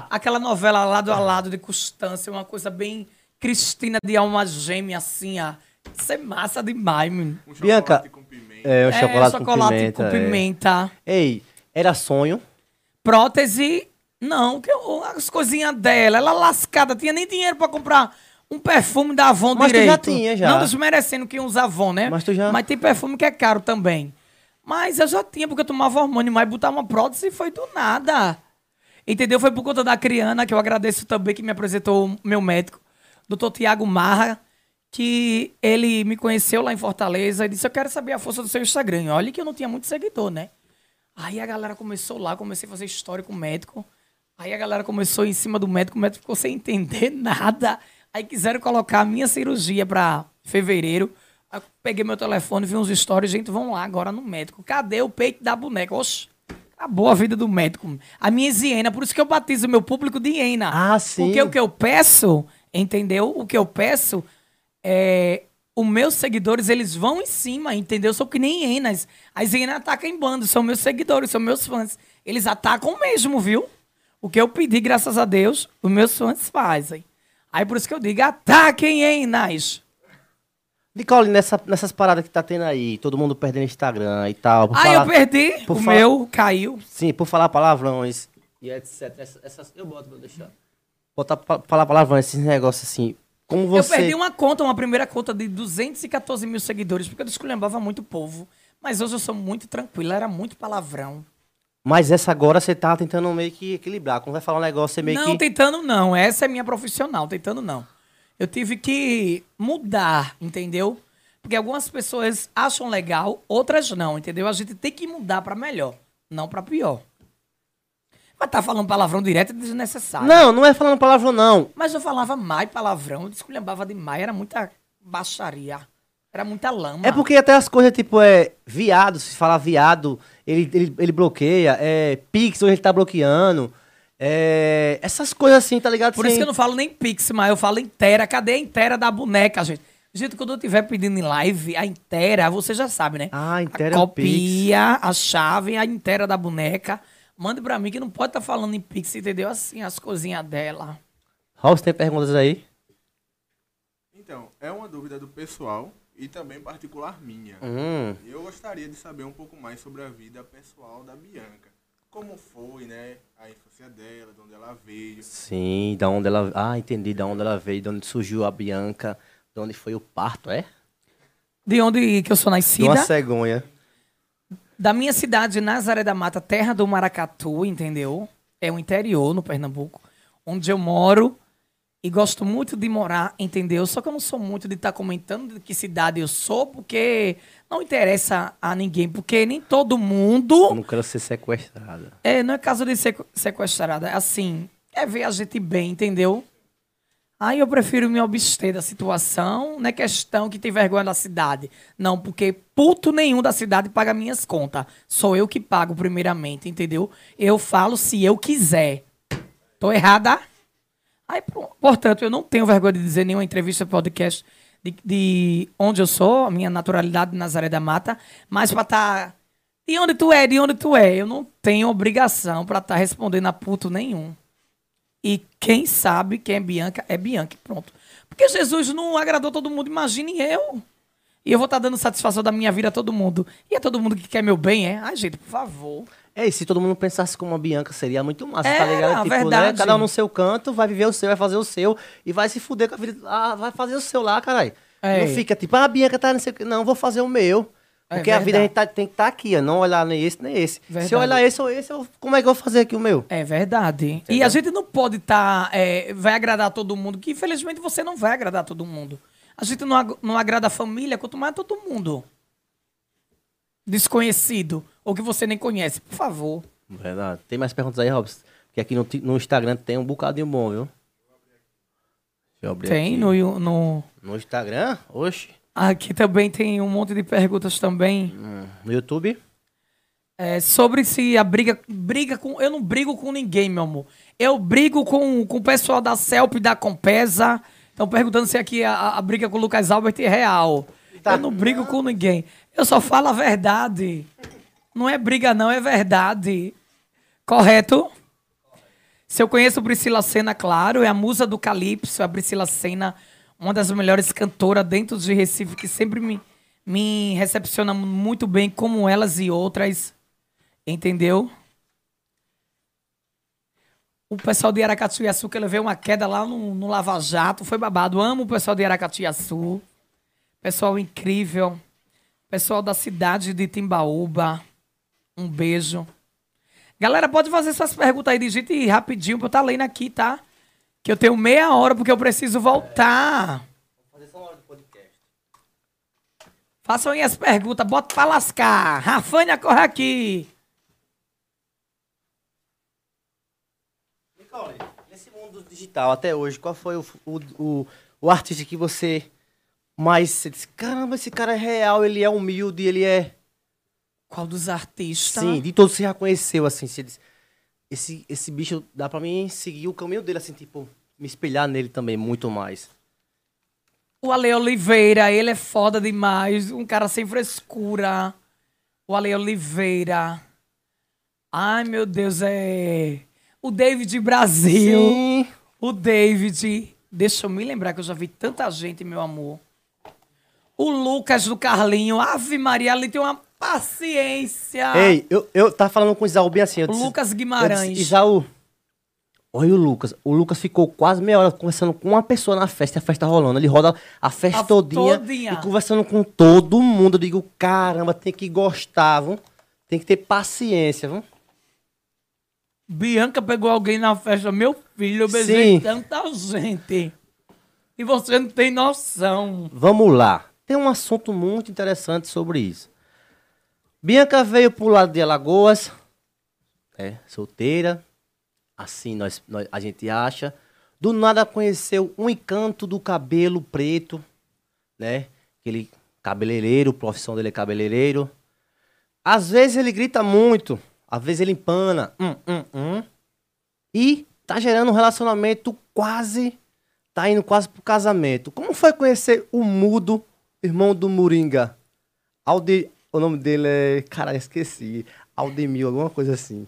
aquela novela lado a lado de Constância, uma coisa bem Cristina de alma gêmea, assim, ó. Isso é massa demais, menino. Um Bianca, chocolate com pimenta. É, o É, chocolate, chocolate com pimenta. com é. pimenta. Ei, era sonho. Prótese, não, que eu- as coisinhas dela, ela lascada, tinha nem dinheiro pra comprar um perfume da Avon Mas tu direito. já tinha, já. Não desmerecendo quem usa Avon, né? Mas tu já- Mas tem perfume que é caro também. Mas eu já tinha, porque eu tomava hormônio, mas botar uma prótese foi do nada. Entendeu? Foi por conta da Criana, que eu agradeço também, que me apresentou meu médico, doutor Tiago Marra, que ele me conheceu lá em Fortaleza e disse, eu quero saber a força do seu Instagram. Olha que eu não tinha muito seguidor, né? Aí a galera começou lá, comecei a fazer história com o médico. Aí a galera começou em cima do médico, o médico ficou sem entender nada. Aí quiseram colocar a minha cirurgia pra fevereiro. Aí eu peguei meu telefone, vi uns stories, gente, vão lá agora no médico. Cadê o peito da boneca? Oxe, acabou a vida do médico. A minha hiena, por isso que eu batizo o meu público de hiena. Ah, sim. Porque o que eu peço, entendeu? O que eu peço é. Os meus seguidores, eles vão em cima, entendeu? Sou que nem hienas. As hienas atacam em bando, são meus seguidores, são meus fãs. Eles atacam mesmo, viu? O que eu pedi, graças a Deus, os meus fãs fazem. Aí por isso que eu digo, ataquem hienas. Nicole, nessa, nessas paradas que tá tendo aí, todo mundo perdendo Instagram e tal. Aí falar- eu perdi, o meu caiu. Sim, por falar palavrões e etc. Essas, essas- eu boto pra deixar. Botar falar palavrões, esses negócios assim. Como você. Eu perdi uma conta, uma primeira conta de 214 mil seguidores, porque eu desculhambava muito o povo. Mas hoje eu sou muito tranquila, era muito palavrão. Mas essa agora você tá tentando meio que equilibrar. Quando vai falar um negócio, você meio não, que. tentando não. Essa é minha profissional, tentando não. Eu tive que mudar, entendeu? Porque algumas pessoas acham legal, outras não, entendeu? A gente tem que mudar pra melhor. não pra pior. Mas tá falando palavrão direto é desnecessário. Não, não é falando palavrão, não. Mas eu falava mais palavrão, eu desculhambava demais, era muita baixaria. Era muita lama. É porque até as coisas, tipo, é viado, se falar viado, ele, ele, ele bloqueia. É Pix, hoje ele tá bloqueando. É, essas coisas assim, tá ligado? Por isso Sem- que eu não falo nem pix, mas eu falo inteira. Cadê a inteira da boneca, gente? Gente, quando eu estiver pedindo em live, a inteira, você já sabe, né? Ah, inteira a é Pix. copia, a chave, a inteira da boneca. Mande pra mim que não pode estar falando em pix, entendeu? Assim, as coisinhas dela. Robson, tem perguntas aí? Então, é uma dúvida do pessoal e também particular minha. Hum, Eu gostaria de saber um pouco mais sobre a vida pessoal da Bianca. Como foi, né? A infância dela, de onde ela veio. sim, da onde ela... Ah, entendi, da onde ela veio, de onde surgiu a Bianca, de onde foi o parto, é? De onde que eu sou De nascida? uma cegonha. Da minha cidade, Nazaré da Mata, terra do Maracatu, entendeu? É o interior, no Pernambuco, onde eu moro e gosto muito de morar, entendeu? Só que eu não sou muito de estar comentando de que cidade eu sou, porque não interessa a ninguém, porque nem todo mundo. Eu não quero ser sequestrada. É, não é caso de ser sequestrada, é assim, é ver a gente bem, entendeu? Aí eu prefiro me abster da situação, não é questão que tem vergonha da cidade. Não, porque puto nenhum da cidade paga minhas contas. Sou eu que pago primeiramente, entendeu? Eu falo se eu quiser. Tô errada? Aí, portanto, eu não tenho vergonha de dizer nenhuma entrevista, podcast de, de onde eu sou, a minha naturalidade de Nazaré da Mata, mas pra estar. de onde tu é, de onde tu é? Eu não tenho obrigação pra estar respondendo a puto nenhum. E quem sabe quem é Bianca é Bianca, pronto. Porque Jesus não agradou todo mundo, imagine eu. E eu vou estar dando satisfação da minha vida a todo mundo. E é todo mundo que quer meu bem, é? Ai, gente, por favor. É, e se todo mundo pensasse como a Bianca, seria muito massa, tá Era, ligado? Tipo, né? verdade. Cada um no seu canto, vai viver o seu, vai fazer o seu, e vai se fuder com a vida. Ah, vai fazer o seu lá, caralho. É. Não fica tipo, ah, a Bianca tá não sei o que. Não, vou fazer o meu. É Porque a vida a gente tá- tem que estar aqui, ó. Não olhar nem esse, nem esse. Se Verdade. eu olhar esse ou esse, eu- como é que eu vou fazer aqui o meu? É verdade. E a gente não pode estar. vai agradar todo mundo, que infelizmente você não vai agradar todo mundo. A gente não, ag- não agrada a família, quanto mais todo mundo. Desconhecido. Ou que você nem conhece. Por favor. Verdade. Tem mais perguntas aí, Robson? Porque aqui no, no Instagram tem um bocadinho bom, viu? Tem aqui. no, no. No Instagram? Oxe. Aqui também tem um monte de perguntas também. Hum, No YouTube? É, sobre se a briga. Briga com. Eu não brigo com ninguém, meu amor. Eu brigo com, com o pessoal da CELP e da Compesa. Estão perguntando se aqui a, a briga com o Lucas Albert é real. Eu não brigo com ninguém. Eu só falo a verdade. Não é briga, não, é verdade. Correto? Se eu conheço Priscila Senna, claro, é a musa do Calypso, a Priscila Senna, uma das melhores cantoras dentro de Recife, que sempre me, me recepciona muito bem, como elas e outras. Entendeu? O pessoal de Aracatuiaçu, que eu levei uma queda lá no, no Lava Jato, foi babado. Amo o pessoal de Aracatuiaçu. Pessoal incrível. Pessoal da cidade de Timbaúba. Um beijo. Galera, pode fazer suas perguntas aí, digite rapidinho pra eu estar lendo aqui, tá? Que eu tenho meia hora porque eu preciso voltar. Façam aí as perguntas, bota pra lascar. Rafânia, corre aqui. Nicole, nesse mundo digital até hoje, qual foi o, o, o, o artista que você mais você disse, caramba, esse cara é real, ele é humilde, ele é. Qual dos artistas? Sim, de todos você já conheceu, assim, você disse, esse, esse bicho dá pra mim seguir o caminho dele, assim, tipo, me espelhar nele também, muito mais. O Ale Oliveira, ele é foda demais. Um cara sem frescura. O Ale Oliveira. Ai, meu Deus, é. O David Brasil. Sim. O David. Deixa eu me lembrar que eu já vi tanta gente, meu amor. O Lucas do Carlinho. Ave Maria, ele tem uma paciência. Ei, eu, eu tava falando com o Isaú bem assim. Disse, Lucas Guimarães. disse, Isaú, olha o Lucas. O Lucas ficou quase meia hora conversando com uma pessoa na festa e a festa rolando. Ele roda a festa A todinha, todinha. e conversando com todo mundo. Eu digo, caramba, tem que gostar, viu? Tem que ter paciência, viu? Bianca pegou alguém na festa. Meu filho, eu beijei Sim. tanta gente. E você não tem noção. Vamos lá. Tem um assunto muito interessante sobre isso. Bianca veio pro lado de Alagoas, né? Solteira. Assim nós, nós- a gente acha. Do nada conheceu um encanto do cabelo preto, né? Aquele cabeleireiro, profissão dele é cabeleireiro. Às vezes ele grita muito, às vezes ele empana. Hum, hum, hum. E tá gerando um relacionamento quase. Tá indo quase pro casamento. Como foi conhecer o mudo, irmão do Moringa? Alde... O nome dele é. Cara, esqueci. Aldemil, alguma coisa assim.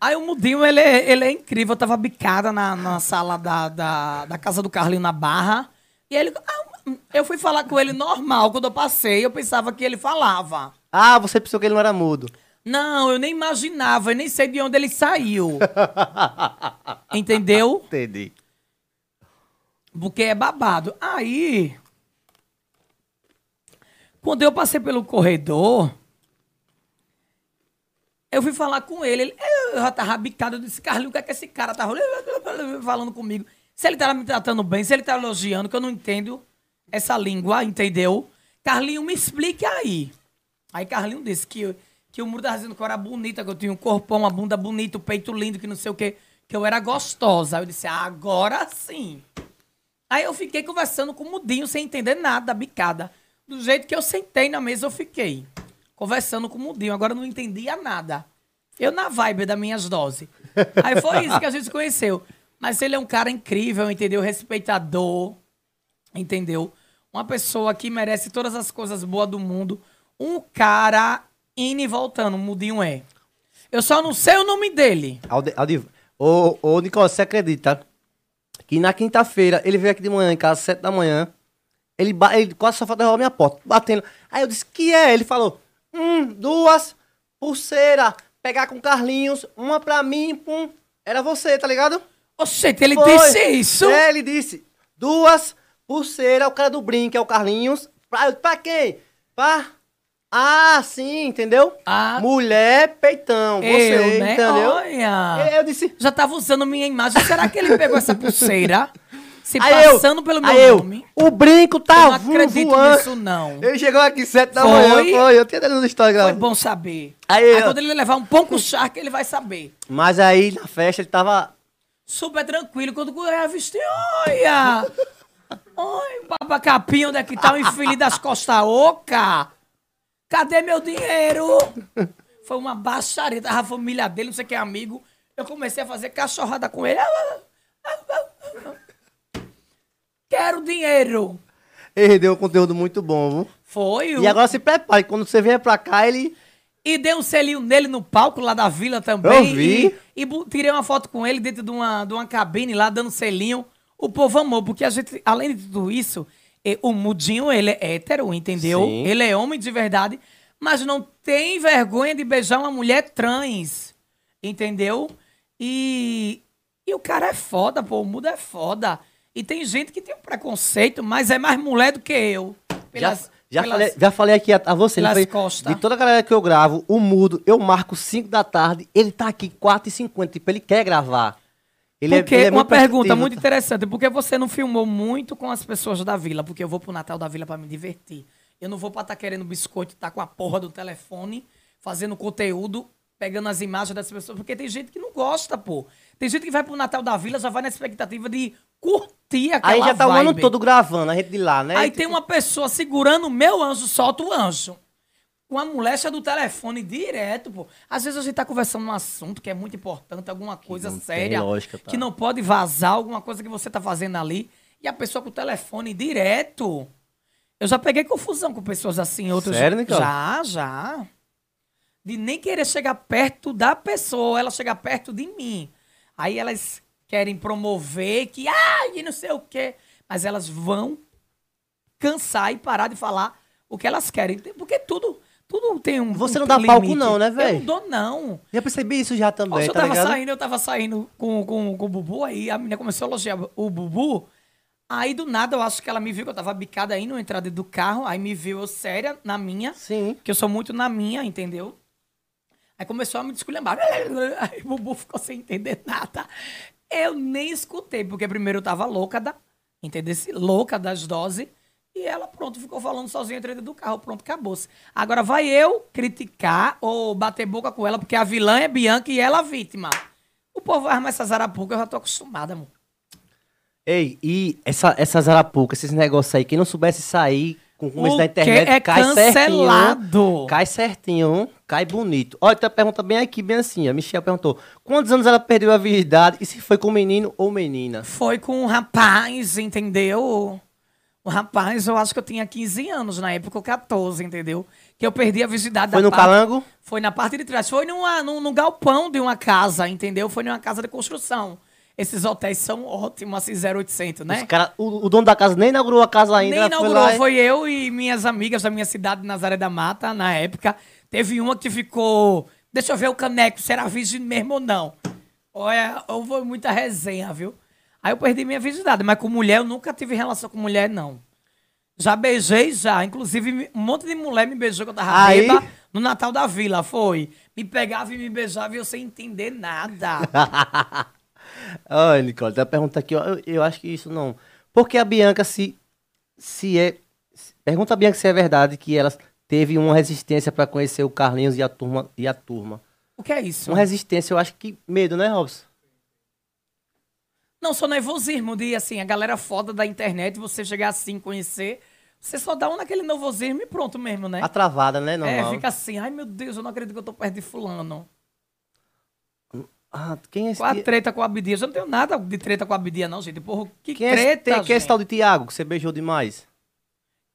Aí o Mudinho, ele é, ele é incrível. Eu tava bicada na, na sala da, da, da casa do Carlinho na Barra. E ele. ah, Eu fui falar com ele normal. Quando eu passei, eu pensava que ele falava. Ah, você pensou que ele não era mudo. Não, eu nem imaginava, eu nem sei de onde ele saiu. Entendeu? Entendi. Porque é babado. Aí. Quando eu passei pelo corredor. Eu fui falar com ele. ele eu já tava bicado. Eu disse, Carlinhos, o que é que esse cara tá falando comigo? Se ele tá me tratando bem, se ele tá elogiando, que eu não entendo essa língua, entendeu? Carlinhos, me explique aí. Aí Carlinhos disse que, que o muro tava dizendo que eu era bonita, que eu tinha um corpão, uma bunda bonita, o peito lindo, que não sei o quê, que eu era gostosa. Eu disse, agora sim. Aí eu fiquei conversando com o Mudinho sem entender nada, bicada. Do jeito que eu sentei na mesa, eu fiquei. Conversando com o Mudinho. Agora eu não entendia nada. Eu na vibe das minhas doses. Aí foi isso que a gente conheceu. Mas ele é um cara incrível, entendeu? Respeitador, entendeu? Uma pessoa que merece todas as coisas boas do mundo. Um cara indo e voltando, o Mudinho é. Eu só não sei o nome dele. Ô, ô, Nicolas, você acredita que na quinta-feira ele veio aqui de manhã, em casa, sete da manhã. Ele, ele quase só falta derrubar minha porta, batendo. Aí eu disse, que é? Ele falou, hum, duas pulseiras, pegar com Carlinhos, uma pra mim, pum. Era você, tá ligado? Oxente, ele Foi. disse isso? É, ele disse, duas pulseiras, o cara do brinco é o Carlinhos. Pra, pra quem? Pra... Ah, sim, entendeu? Ah. Mulher, peitão, você, eu, né? entendeu? Olha. Eu disse, Já tava usando minha imagem. Será que ele pegou essa pulseira? Se Aí eu- passando pelo meu aí eu, nome? O brinco Eu tá não acredito voando. nisso, não. Ele chegou aqui sete da Foi? manhã, foi. Eu tinha dado no Instagram. Foi bom saber. Aí Aí, eu- quando ele levar um pão com charque, ele vai saber. Mas aí na festa ele tava. Super tranquilo. Quando eu a vestir, olha! Oi, papacapinho, onde é que tá o infeliz das costas oca? Cadê meu dinheiro? Foi uma baixaria. Tava a família dele, não sei quem é amigo. Eu comecei a fazer cachorrada com ele. Quero dinheiro. Ele deu um conteúdo muito bom, viu? Foi. o- E agora se prepare, quando você vier pra cá, ele. E dei um selinho nele no palco lá da vila também. Eu vi. E, e tirei uma foto com ele dentro de uma, de uma cabine lá, dando selinho. O povo amou, porque a gente, além de tudo isso, o Mudinho, ele é hétero, entendeu? Sim. Ele é homem de verdade, mas não tem vergonha de beijar uma mulher trans, entendeu? E, e o cara é foda, pô, o Mudo é foda. E tem gente que tem um preconceito, mas é mais mulher do que eu. Pelas- já, já, pelas- falei, já falei aqui a, a você, pelas foi- costas. de toda a galera que eu gravo, o mudo, eu marco 5 da tarde, ele tá aqui 4h50, tipo, ele quer gravar. Ele é- Porque ele é uma pergunta muito interessante, por que você não filmou muito com as pessoas da vila? Porque eu vou pro Natal da Vila pra me divertir. Eu não vou pra estar querendo biscoito, tá com a porra do telefone, fazendo conteúdo, pegando as imagens das pessoas, porque tem gente que não gosta, pô. Tem gente que vai pro Natal da Vila já vai na expectativa de curtir aquela Aí já tá o ano todo gravando, a gente de lá, né? Aí tem uma pessoa segurando o meu anjo, solta o anjo. Com a moléstia do telefone direto, pô. Às vezes a gente tá conversando um assunto que é muito importante, alguma coisa não tem séria. lógica, tá? Que não pode vazar, alguma coisa que você tá fazendo ali. E a pessoa com o telefone direto. Eu já peguei confusão com pessoas assim, outras. Sério, Nicole? Já, já. De nem querer chegar perto da pessoa, ela chegar perto de mim. Aí elas querem promover que, ai, que não sei o quê. Mas elas vão cansar e parar de falar o que elas querem. Porque tudo, tudo tem um. Você um não dá limite. palco não, né, véi? Eu não dou, não. Já percebi isso já também, Hoje eu tá tava ligado? saindo, eu tava saindo com, com, com o Bubu, aí a menina começou a elogiar o Bubu. Aí do nada eu acho que ela me viu, que eu tava bicada aí na entrada do carro, aí me viu eu séria na minha, Sim. que eu sou muito na minha, entendeu? Aí começou a me desculhambar. Aí o Bubu ficou sem entender nada. Eu nem escutei, porque primeiro eu tava louca da. Entendeu? Louca das doses. E ela, pronto, ficou falando sozinha dentro do carro. Pronto, acabou-se. Agora vai eu criticar ou bater boca com ela, porque a vilã é Bianca e ela a vítima. O povo vai armar essa zarapuca, eu já tô acostumada, amor. Ei, e essa, essas arapucas, esses negócios aí, quem não soubesse sair com o começo da internet, que é cai certinho. cancelado. Cai certinho, cai bonito. Olha, tem uma pergunta bem aqui, bem assim. A Michelle perguntou: quantos anos ela perdeu a virgindade e se foi com menino ou menina? Foi com um rapaz, entendeu? O rapaz, eu acho que eu tinha 15 anos na época, ou 14, entendeu? Que eu perdi a virgindade Foi da no parte- calango? Foi na parte de trás. Foi numa, num, num galpão de uma casa, entendeu? Foi numa casa de construção. Esses hotéis são ótimos, assim, 0800, né? Cara, o, o dono da casa nem inaugurou a casa ainda. Nem ela foi inaugurou, lá foi eu e minhas amigas da minha cidade, Nazaré da Mata, na época. Teve uma que ficou. Deixa eu ver o caneco, se era virgem mesmo ou não. Olha, houve muita resenha, viu? Aí eu perdi minha virgindade, mas com mulher eu nunca tive relação com mulher, não. Já beijei, já. Inclusive, um monte de mulher me beijou quando eu tava Aí? bêbada no Natal da Vila, foi. Me pegava e me beijava e eu sem entender nada. Olha, Nicole, uma pergunta aqui. ó, Eu, eu acho que isso não. Porque a Bianca se. Se é. Pergunta a Bianca se é verdade que ela teve uma resistência pra conhecer o Carlinhos e a turma. E a turma. o que é isso? Uma resistência, eu acho que medo, né, Robson? Não, só nervosismo de, assim, a galera foda da internet, você chegar assim, conhecer. Você só dá um naquele nervosismo e pronto mesmo, né? A travada, né? É, Normal. fica assim, ai meu Deus, eu não acredito que eu tô perto de fulano. Ah, quem é esse? Com a treta com a Abdias. Eu não tenho nada de treta com a Abdias, não, gente. Porra, que Quem é esse, treta, quem é esse tal de Tiago que você beijou demais?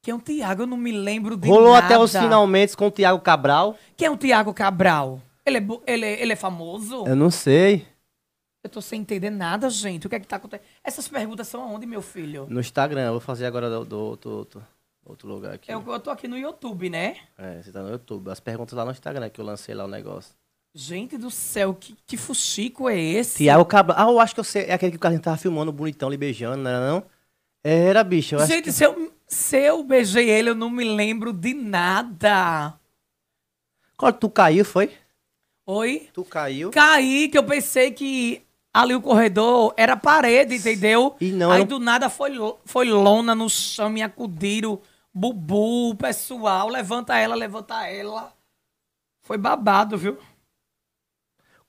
Quem é o Tiago? Eu não me lembro de Rolou nada. até os finalmente com o Tiago Cabral? Quem é o Tiago Cabral? Ele é, ele, é- ele é famoso? Eu não sei. Eu tô sem entender nada, gente. O que é que tá acontecendo? Essas perguntas são aonde, meu filho? No Instagram, eu vou fazer agora do, do outro, outro, outro lugar aqui. Eu, eu tô aqui no YouTube, né? É, você tá no YouTube. As perguntas lá no Instagram que eu lancei lá o negócio. Gente do céu, que, que fuxico é esse? Tiago Cabral. Ah, eu acho que eu sei. É aquele que o Carlinhos tava filmando bonitão, lhe beijando, não era não? Era, bicho. Eu acho Gente, que... se, eu, se eu beijei ele, eu não me lembro de nada. Quando tu caiu, foi? Oi? Tu caiu. Caí, que eu pensei que ali o corredor era parede, entendeu? E não, Aí do nada foi, foi lona no chão, me acudiram, bubu, pessoal, levanta ela, levanta ela. Foi babado, viu?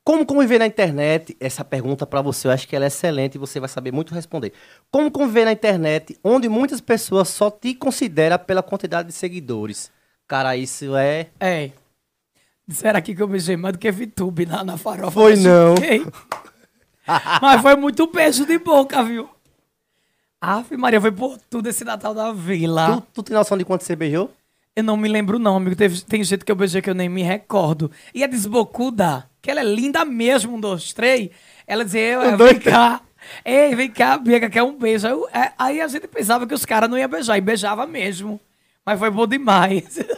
Como conviver na internet? Essa pergunta pra você, eu acho que ela é excelente e você vai saber muito responder. Como conviver na internet onde muitas pessoas só te consideram pela quantidade de seguidores? Cara, isso é. É. Disseram aqui que eu beijei mais do que VTube na, na farofa. Foi não. Mas foi muito beijo de boca, viu? Ave Maria, foi por tudo esse Natal da Vila. Tu, tu tem noção de quanto você beijou? Eu não me lembro não, amigo. Teve- tem jeito que eu beijei que eu nem me recordo. E a desbocuda, que ela é linda mesmo, um, dois, três. Ela dizia, Um, dois, vem cá. Ei, vem cá, Bianca, quer um beijo. Aí, eu- é, aí a gente pensava que os caras não iam beijar, e beijava mesmo. Mas foi bom demais.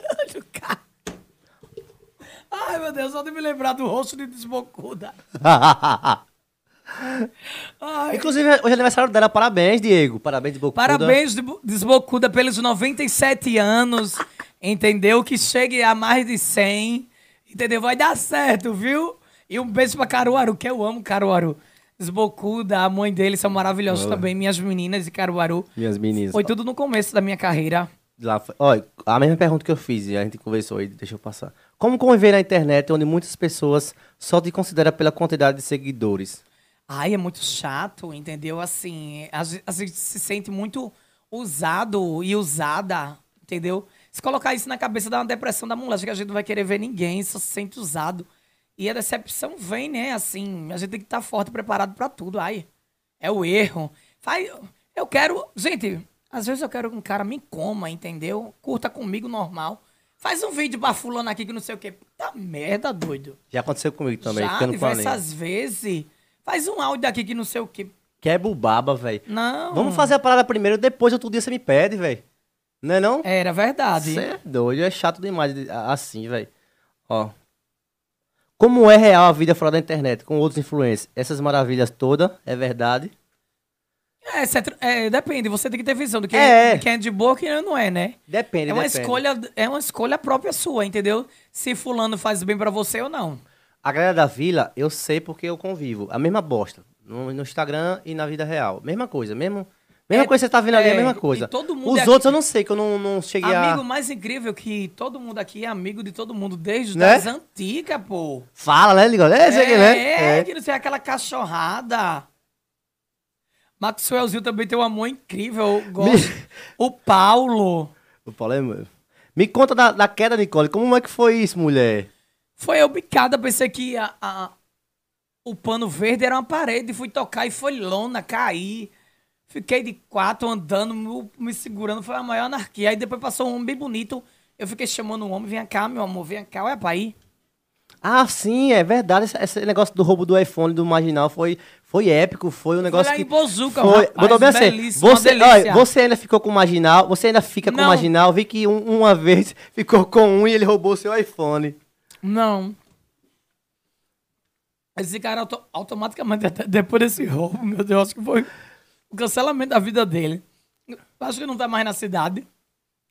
Ai, meu Deus, só de me lembrar do rosto de desbocuda. Ai, Inclusive, hoje é aniversário dela. Parabéns, Diego. Parabéns, Bocuda. Parabéns, Desbo- Desbocuda, pelos 97 anos, entendeu? Que chegue a mais de 100, entendeu? Vai dar certo, viu? E um beijo pra Caruaru, que eu amo Caruaru. Desbocuda, a mãe dele são maravilhosos também, minhas meninas de Caruaru. Minhas meninas. Foi tudo no começo da minha carreira. Lá foi- Olha, a mesma pergunta que eu fiz e a gente conversou aí, deixa eu passar. Como conviver na internet onde muitas pessoas só te consideram pela quantidade de seguidores? Ai, é muito chato, entendeu? Assim, a, a gente se sente muito usado e usada, entendeu? Se colocar isso na cabeça dá uma depressão da mulher, acho que a gente não vai querer ver ninguém, só se sente usado. E a decepção vem, né? Assim, a gente tem que estar forte, preparado pra tudo. Ai, é o erro. Faz, eu quero, gente, às vezes eu quero que um cara me coma, entendeu? Curta comigo normal. Faz um vídeo pra fulano aqui que não sei o quê. Puta merda, doido. Já aconteceu comigo também, Já diversas vezes. Faz um áudio aqui que não sei o quê. Que é bubaba, velho. Não. Vamos fazer a parada primeiro, depois outro dia você me pede, velho. Não é não? Era verdade. Você é doido, é chato demais de- assim, velho. Ó. Como é real a vida fora da internet, com outros influencers? Essas maravilhas todas, é verdade? É, cê- é, depende, você tem que ter visão do que É. é, quem é de boa e quem não é, né? Depende, É uma depende. escolha, é uma escolha própria sua, entendeu? Se fulano faz bem pra você ou não. A galera da vila, eu sei porque eu convivo. A mesma bosta. No, no Instagram e na vida real. Mesma coisa, mesmo, Mesma É- coisa que você tá vendo ali, é a é, mesma coisa. todo mundo Os aqui- outros eu não sei, que eu não, não cheguei Amigo a... mais incrível que todo mundo aqui é amigo de todo mundo, desde Né? as antigas, pô. Fala, né, Ligol? É, esse aqui, né? É, É. que não tem aquela cachorrada. Maxwellzinho também tem um amor incrível. Eu gosto. o Paulo. O Paulo é... meu. Me conta da, da queda, Nicole. Como é que foi isso, mulher? Foi eu bicada, pensei que a, a- o pano verde era uma parede. Fui tocar e foi lona, caí. Fiquei de quatro andando, me, segurando. Foi a maior anarquia. Aí depois passou um homem bem bonito. Eu fiquei chamando o homem, vem cá, meu amor, vem cá, pra aí. Ah, sim, é verdade. Esse, esse negócio do roubo do iPhone do Marginal foi, foi épico. Foi um negócio que... Bozuca, foi, rapaz, botou bem assim, você, olha, você ainda ficou com o Marginal, você ainda fica com o. Marginal. Vi que um- uma vez ficou com um e ele roubou seu iPhone. Não. Esse cara auto- automaticamente, até depois desse roubo, meu Deus, acho que foi o cancelamento da vida dele. Acho que não tá mais na cidade.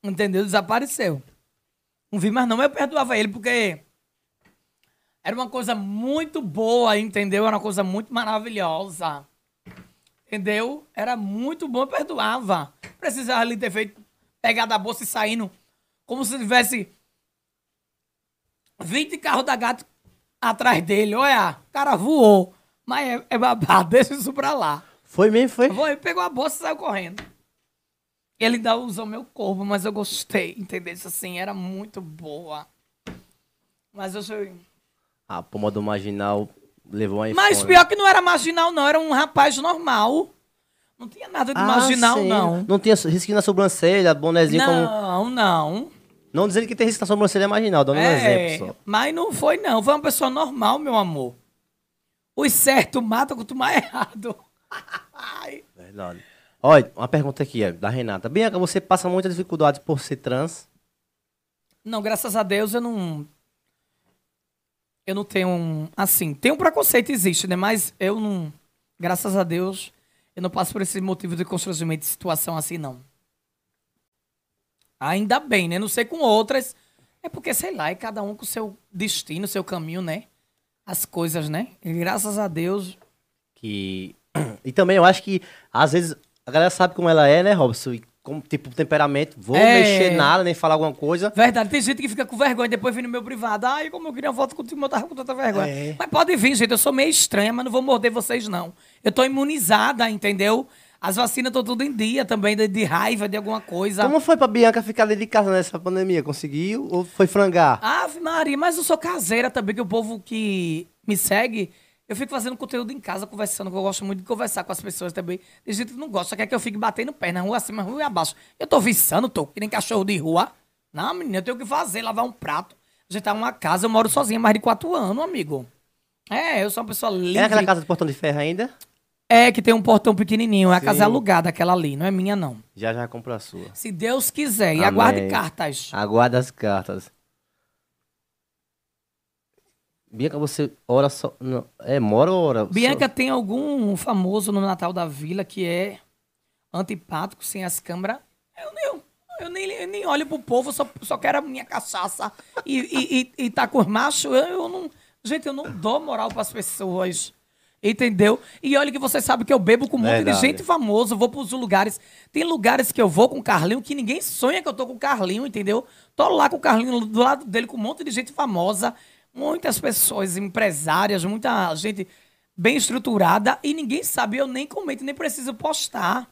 Entendeu? Desapareceu. Não vi mais não, eu perdoava ele, porque era uma coisa muito boa, entendeu? Era uma coisa muito maravilhosa. Entendeu? Era muito bom, eu perdoava. Precisava ali ter feito, pegado a bolsa e saindo como se tivesse 20 carros da gato atrás dele. Olha, o cara voou. Mas é, é babado, deixa isso pra lá. Foi mesmo, foi? Ele pegou a bolsa e saiu correndo. Ele ainda usou meu corpo, mas eu gostei, entendeu? Isso assim, era muito boa. Mas eu sei. A pomba do Marginal levou um iPhone. Mas pior que não era marginal, não. Era um rapaz normal. Não tinha nada de Ah, marginal, sim. não. Não tinha risquinho na sobrancelha, bonezinho como... Não, não. Não dizendo que tem risco na sobrancelha marginal, dando um É, exemplo só. mas não foi, não. Foi uma pessoa normal, meu amor. Os certos matam quanto mais errado. Verdade. Olha, uma pergunta aqui, é, da Renata. Bianca, você passa muitas dificuldades por ser trans? Não, graças a Deus eu não. Eu não tenho um. Assim, tem um preconceito, existe, né? Mas eu não. Graças a Deus, eu não passo por esse motivo de constrangimento de situação assim, não. Ainda bem, né? Não sei com outras. É porque, sei lá, é cada um com o seu destino, seu caminho, né? As coisas, né? E graças a Deus. Que... E também eu acho que, às vezes, a galera sabe como ela é, né, Robson? E como, tipo, temperamento, vou É. mexer nada, nem falar alguma coisa. Verdade, tem gente que fica com vergonha depois vem no meu privado. Ai, como eu queria uma foto contigo, eu tava com tanta vergonha. É. Mas pode vir, gente, eu sou meio estranha, mas não vou morder vocês, não. Eu tô imunizada, entendeu? As vacinas estão tudo em dia também, de, de raiva, de alguma coisa. Como foi pra Bianca ficar dentro de casa nessa pandemia? Conseguiu ou foi frangar? Ave Maria, mas eu sou caseira também, que o povo que me segue, eu fico fazendo conteúdo em casa, conversando, que eu gosto muito de conversar com as pessoas também. Tem gente que não gosta, quer que eu fique batendo pé na rua acima, rua e abaixo. Eu tô viçando, tô, que nem cachorro de rua. Não, menina, eu tenho que fazer, lavar um prato. A gente tá numa casa, eu moro sozinha há mais de quatro anos, amigo. É, eu sou uma pessoa livre. É aquela casa de portão de ferro ainda? É, que tem um portão pequenininho, é a Sim. casa alugada, aquela ali, não é minha, não. Já já comprou a sua. Se Deus quiser, e Amém. aguarde cartas. Aguarda as cartas. Bianca, você ora só. Não, é, mora ou ora? Bianca tem algum famoso no Natal da Vila que é antipático, sem as câmeras? Eu, nem- eu, nem, eu nem olho pro povo, eu só, só quero a minha cachaça e, e, e, e tá com os machos. Eu, eu não. Gente, eu não dou moral pras pessoas. Entendeu? E olha que você sabe que eu bebo com um monte Verdade. de gente famosa, vou pros lugares. Tem lugares que eu vou com o Carlinho que ninguém sonha que eu tô com o Carlinho, entendeu? Tô lá com o Carlinho do lado dele com um monte de gente famosa, muitas pessoas, empresárias, muita gente bem estruturada e ninguém sabe, eu nem comento, nem preciso postar.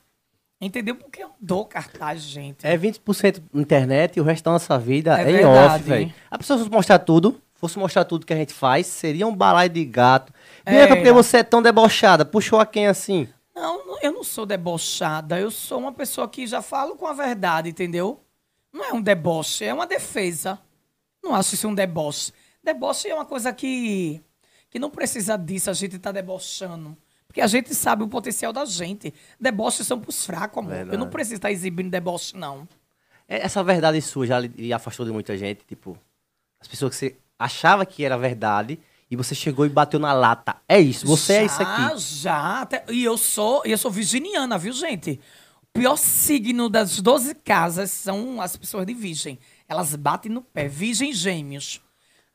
Entendeu? Porque eu dou cartaz, gente. É 20% internet e o resto da nossa vida É é, em verdade. off, velho. A pessoa mostrar tudo, fosse mostrar tudo que a gente faz, seria um balaio de gato. É. Bianca, porque você é tão debochada? Puxou a quem assim? Não, eu não sou debochada. Eu sou uma pessoa que já falo com a verdade, entendeu? Não é um deboche, é uma defesa. Não acho isso um deboche. Deboche é uma coisa que, que não precisa disso, a gente tá debochando. Porque a gente sabe o potencial da gente. Deboches são pros fracos, amor. Verdade. Eu não preciso estar exibindo deboche, não. É, Essa verdade sua já lhe afastou de muita gente, tipo, as pessoas que você achava que era verdade e você chegou e bateu na lata. É isso, você é isso Já, aqui. Já, até- e eu sou, e eu sou virginiana, viu, gente? O pior signo das 12 casas são as pessoas de virgem. Elas batem no pé. Virgem gêmeos.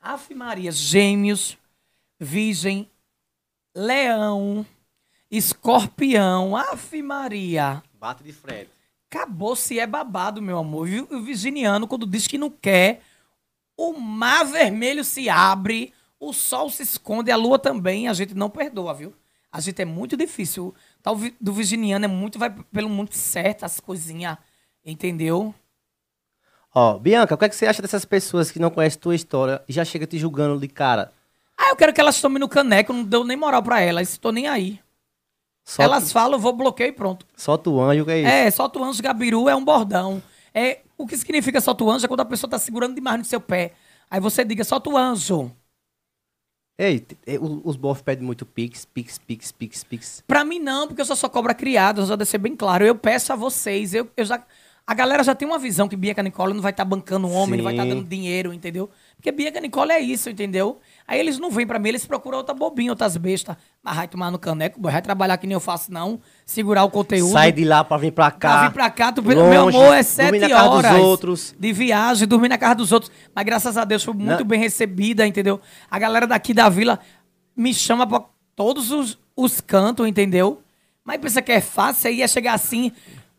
Ave Maria, gêmeos, virgem, leão, escorpião. Ave Maria. Bate de frente. Acabou se é babado, meu amor. E o virginiano, quando diz que não quer, o mar vermelho se abre, o sol se esconde, a lua também, a gente não perdoa, viu? A gente é muito difícil. Tal vi- do virginiano é muito, vai pelo muito certo, as coisinhas, entendeu? Ó, Bianca, o que, é que você acha dessas pessoas que não conhecem tua história e já chega te julgando de cara? Ah, eu quero que elas tomem no caneco, não deu nem moral pra elas, tô nem aí. Só, elas falam, eu vou bloqueio e pronto. só tu anjo, o que é isso? É, solta o anjo gabiru é um bordão. É, o que significa solta o anjo é quando a pessoa tá segurando demais no seu pé. Aí você diga, solta o anjo. Ei, o- os bofs pedem muito pix, pix, pix, pix, pix. Pra mim não, porque eu só sou cobra criada, eu já deixei bem claro. Eu peço a vocês, eu, eu já... A galera já tem uma visão que Bianca Nicole não vai estar bancando um homem, não vai estar Sim. dando dinheiro, entendeu? Porque Bianca Nicole é isso, entendeu? Aí eles não vêm pra mim, eles procuram outra bobinha, outras bestas. Mas vai tomar no caneco, boy, vai trabalhar que nem eu faço não, segurar o conteúdo. Sai de lá pra vir pra cá. Pra vir pra cá, tu, meu longe, amor, é sete na casa horas dos outros. de viagem, dormir na casa dos outros. Mas graças a Deus foi muito Não. bem recebida, entendeu? A galera daqui da vila me chama pra todos os, os cantos, entendeu? Mas pensa que é fácil, aí ia chegar assim.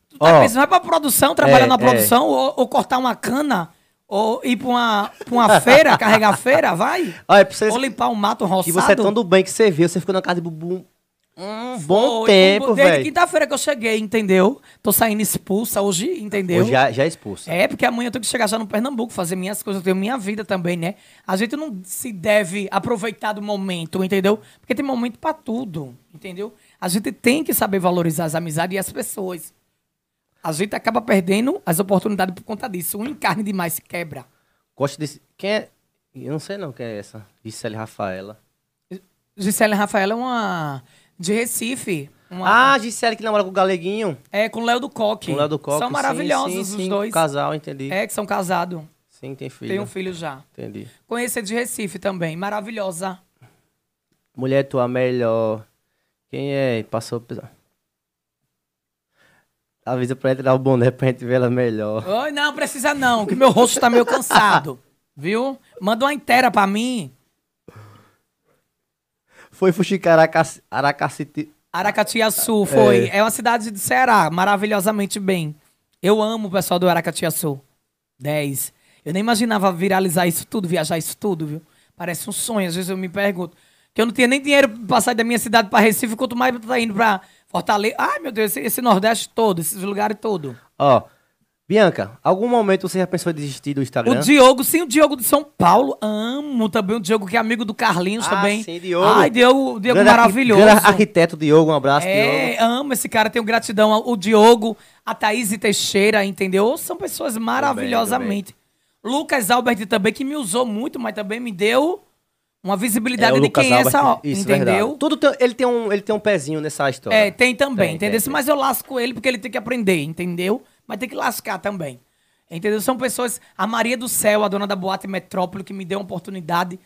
Tu tá Ó, pensando, vai pra produção, trabalhar é, na é. produção, ou, ou cortar uma cana, ou ir pra uma, pra uma feira, carregar feira, vai? Olha, pra vocês Ou limpar um mato roçado. que você é tão do bem que você viu, você ficou na casa de Bubu um bom Foi, tempo, Desde velho. quinta-feira que eu cheguei, entendeu? Tô saindo expulsa hoje, entendeu? Hoje já, já é expulso. É, porque amanhã eu tenho que chegar já no Pernambuco, fazer minhas coisas, eu tenho minha vida também, né? A gente não se deve aproveitar do momento, entendeu? Porque tem momento pra tudo, entendeu? A gente tem que saber valorizar as amizades e as pessoas. A gente acaba perdendo as oportunidades por conta disso. Um encarne demais se quebra. Gosto desse. Quem é. Eu não sei não quem é essa. Gisele Rafaela. Gisele Rafaela é uma de Recife. Uma, Ah, Gisele que namora com o Galeguinho. é com o Léo do Coque. Com o Léo do Coque. São sim, maravilhosos sim, os sim, dois. Casal, entendi. É, que são casados. Sim, tem filho. Tem um filho já. Entendi. Conhecer de Recife também. Maravilhosa. Mulher tua melhor. Quem é? Passou. Avisa pra entrar o boné pra gente ver ela melhor. Oi, não, precisa não, que meu rosto tá meio cansado. Viu? Manda uma inteira pra mim. Foi Fuxicaraca- Aracaciti. Aracatiaçu foi. É. uma cidade de Ceará, maravilhosamente bem. Eu amo o pessoal do Aracatiaçu. 10. Eu nem imaginava viralizar isso tudo, viajar isso tudo, viu? Parece um sonho. Às vezes eu me pergunto. Que eu não tinha nem dinheiro pra sair da minha cidade pra Recife, quanto mais tá indo pra Fortaleza. Ai, meu Deus, esse, esse Nordeste todo, esses lugares todos. Ó, Bianca, algum momento você já pensou em desistir do Instagram? O Diogo, sim, o Diogo de São Paulo. Amo também o Diogo, que é amigo do Carlinhos Ah, também. sim, Diogo. Ai, Diogo, Diogo Grande maravilhoso. grande arquiteto Diogo, um abraço, É, Diogo. amo esse cara, tenho gratidão ao o Diogo, a Thaís Teixeira, entendeu? São pessoas maravilhosamente. Lucas Albert também, que me usou muito, mas também me deu uma visibilidade o de quem é essa, ó, isso, entendeu? verdade. Tudo tem- ele, tem um, ele tem um pezinho nessa história. É, tem também, Tem, entendeu? tem. Mas eu lasco ele porque ele tem que aprender, entendeu? Mas tem que lascar também. Entendeu? São pessoas. A Maria do Céu, a dona da Boate Metrópole, que me deu uma oportunidade.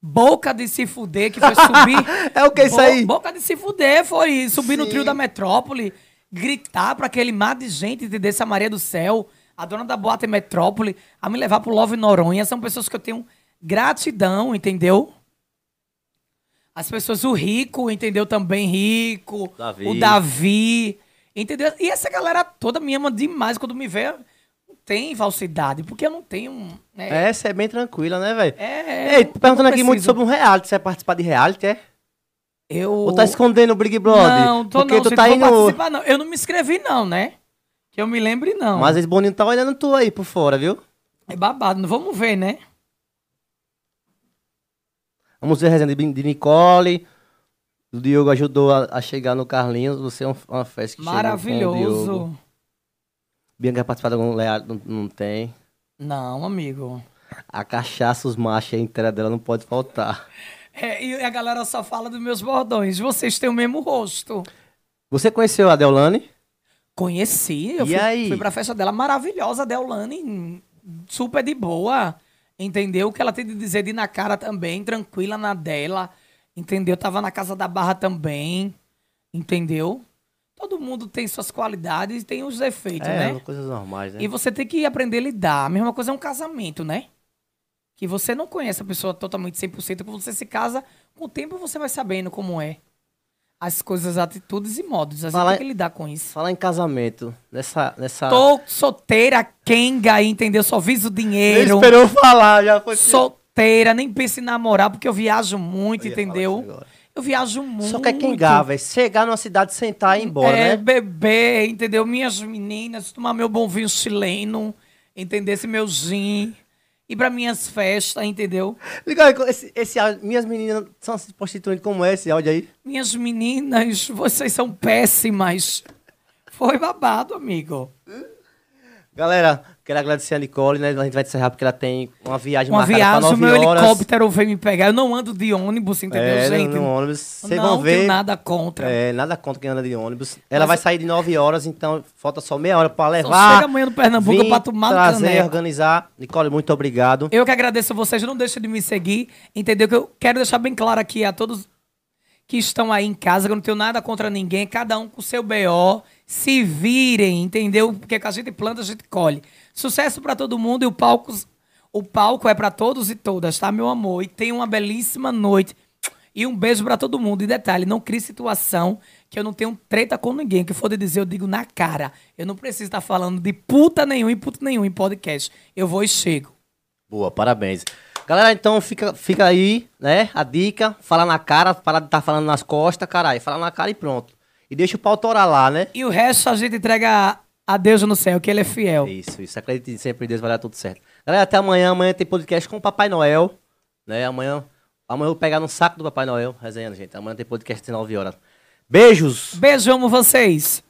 Boca de se fuder, que foi subir. É o que isso aí? Boca de se fuder, foi subir no Sim. trio da Metrópole, gritar pra aquele mar de gente, entendeu? Essa Maria do Céu, a dona da Boate Metrópole, a me levar pro Love Noronha. São pessoas que eu tenho gratidão, entendeu? As pessoas, o Rico, entendeu? Também Rico. Davi. O Davi. Entendeu? E essa galera toda me ama demais quando me vê. Não tem falsidade, porque eu não tenho. Né? É, você é bem tranquila, né, velho? É, Ei, perguntando aqui muito sobre um reality. Você vai participar de reality, é? Eu... Ou tá escondendo o Big Brother? Não, tô Porque não, tu tá vou indo... participar, não. Eu não me inscrevi, não, né? Que eu me lembre, não. Mas esse Boninho tá olhando tu aí por fora, viu? É babado, vamos ver, né? A resenha de Nicole. O Diogo ajudou a, a chegar no Carlinhos. Você é um- uma festa que. Maravilhoso. Bianca participar de algum reality, não, não tem. Não, amigo. A cachaça, os machos, a inteira dela não pode faltar. É, e a galera só fala dos meus bordões. Vocês têm o mesmo rosto. Você conheceu a Deolane? Conheci, eu E fui, aí? fui pra festa dela, maravilhosa, Deolane, super de boa, entendeu? O que ela tem de dizer de ir na cara também, tranquila na dela, entendeu? Tava na casa da Barra também, entendeu? Todo mundo tem suas qualidades e tem os defeitos, é, né? coisas normais, né? E você tem que aprender a lidar. A mesma coisa é um casamento, né? Que você não conhece a pessoa totalmente 100%, quando você se casa, com o tempo você vai sabendo como é. As coisas, atitudes e modos. A gente Fala- tem que lidar com isso. Falar em casamento, nessa. nessa... Tô solteira, aí, entendeu? Só viso dinheiro. esperou eu falar, já foi. Solteira, nem pense em namorar, porque eu viajo muito, Eu falar entendeu? Eu viajo muito. Só quer kengar, velho. Chegar numa cidade, sentar e ir embora, é, né? beber, entendeu? Minhas meninas, tomar meu bom vinho chileno, entender? Esse meu gin. Ir pra minhas festas, entendeu? Liga aí, esse, esse áudio, minhas meninas são se prostituindo como é esse áudio aí? Minhas meninas, vocês são péssimas. Foi babado, amigo. Galera, quero agradecer a Nicole, né? A gente vai encerrar porque ela tem uma viagem Uma marcada pra viagem, o 9 meu horas. helicóptero veio me pegar. Eu não ando de ônibus, entendeu, é, gente? no ônibus. Vocês não vão ver. tenho nada contra. É, nada contra quem anda de ônibus. Ela Mas- vai sair de 9 horas, então falta só meia hora pra Só levar. chega amanhã no Pernambuco vir, pra tomar trazer, caneco. organizar. Nicole, muito obrigado. Eu que agradeço a vocês, não deixem de me seguir, entendeu? Que eu quero deixar bem claro aqui a todos que estão aí em casa, que eu não tenho nada contra ninguém, cada um com o seu BO, se virem, entendeu? Porque a gente planta, a gente colhe. Sucesso pra todo mundo e o palco, o palco é pra todos e todas, tá, meu amor? E tenha uma belíssima noite. E um beijo pra todo mundo. E detalhe, não crie situação que eu não tenho treta com ninguém. Que for de dizer, eu digo na cara. Eu não preciso estar falando de puta nenhum e puta nenhum em podcast. Eu vou e chego. Boa, parabéns. Galera, então fica, fica aí, né? A dica, fala na cara, para de estar falando nas costas, caralho. Fala na cara e pronto. E deixa o pau torar lá, né? E o resto a gente entrega a Deus no céu, que ele é fiel. Isso, isso. Acredite sempre em Deus, vai dar tudo certo. Galera, até amanhã. Amanhã tem podcast com o Papai Noel. Né? Amanhã, amanhã eu vou pegar no saco do Papai Noel, resenhando, gente. Amanhã tem podcast às 9 horas. Beijos! Beijo, amo vocês.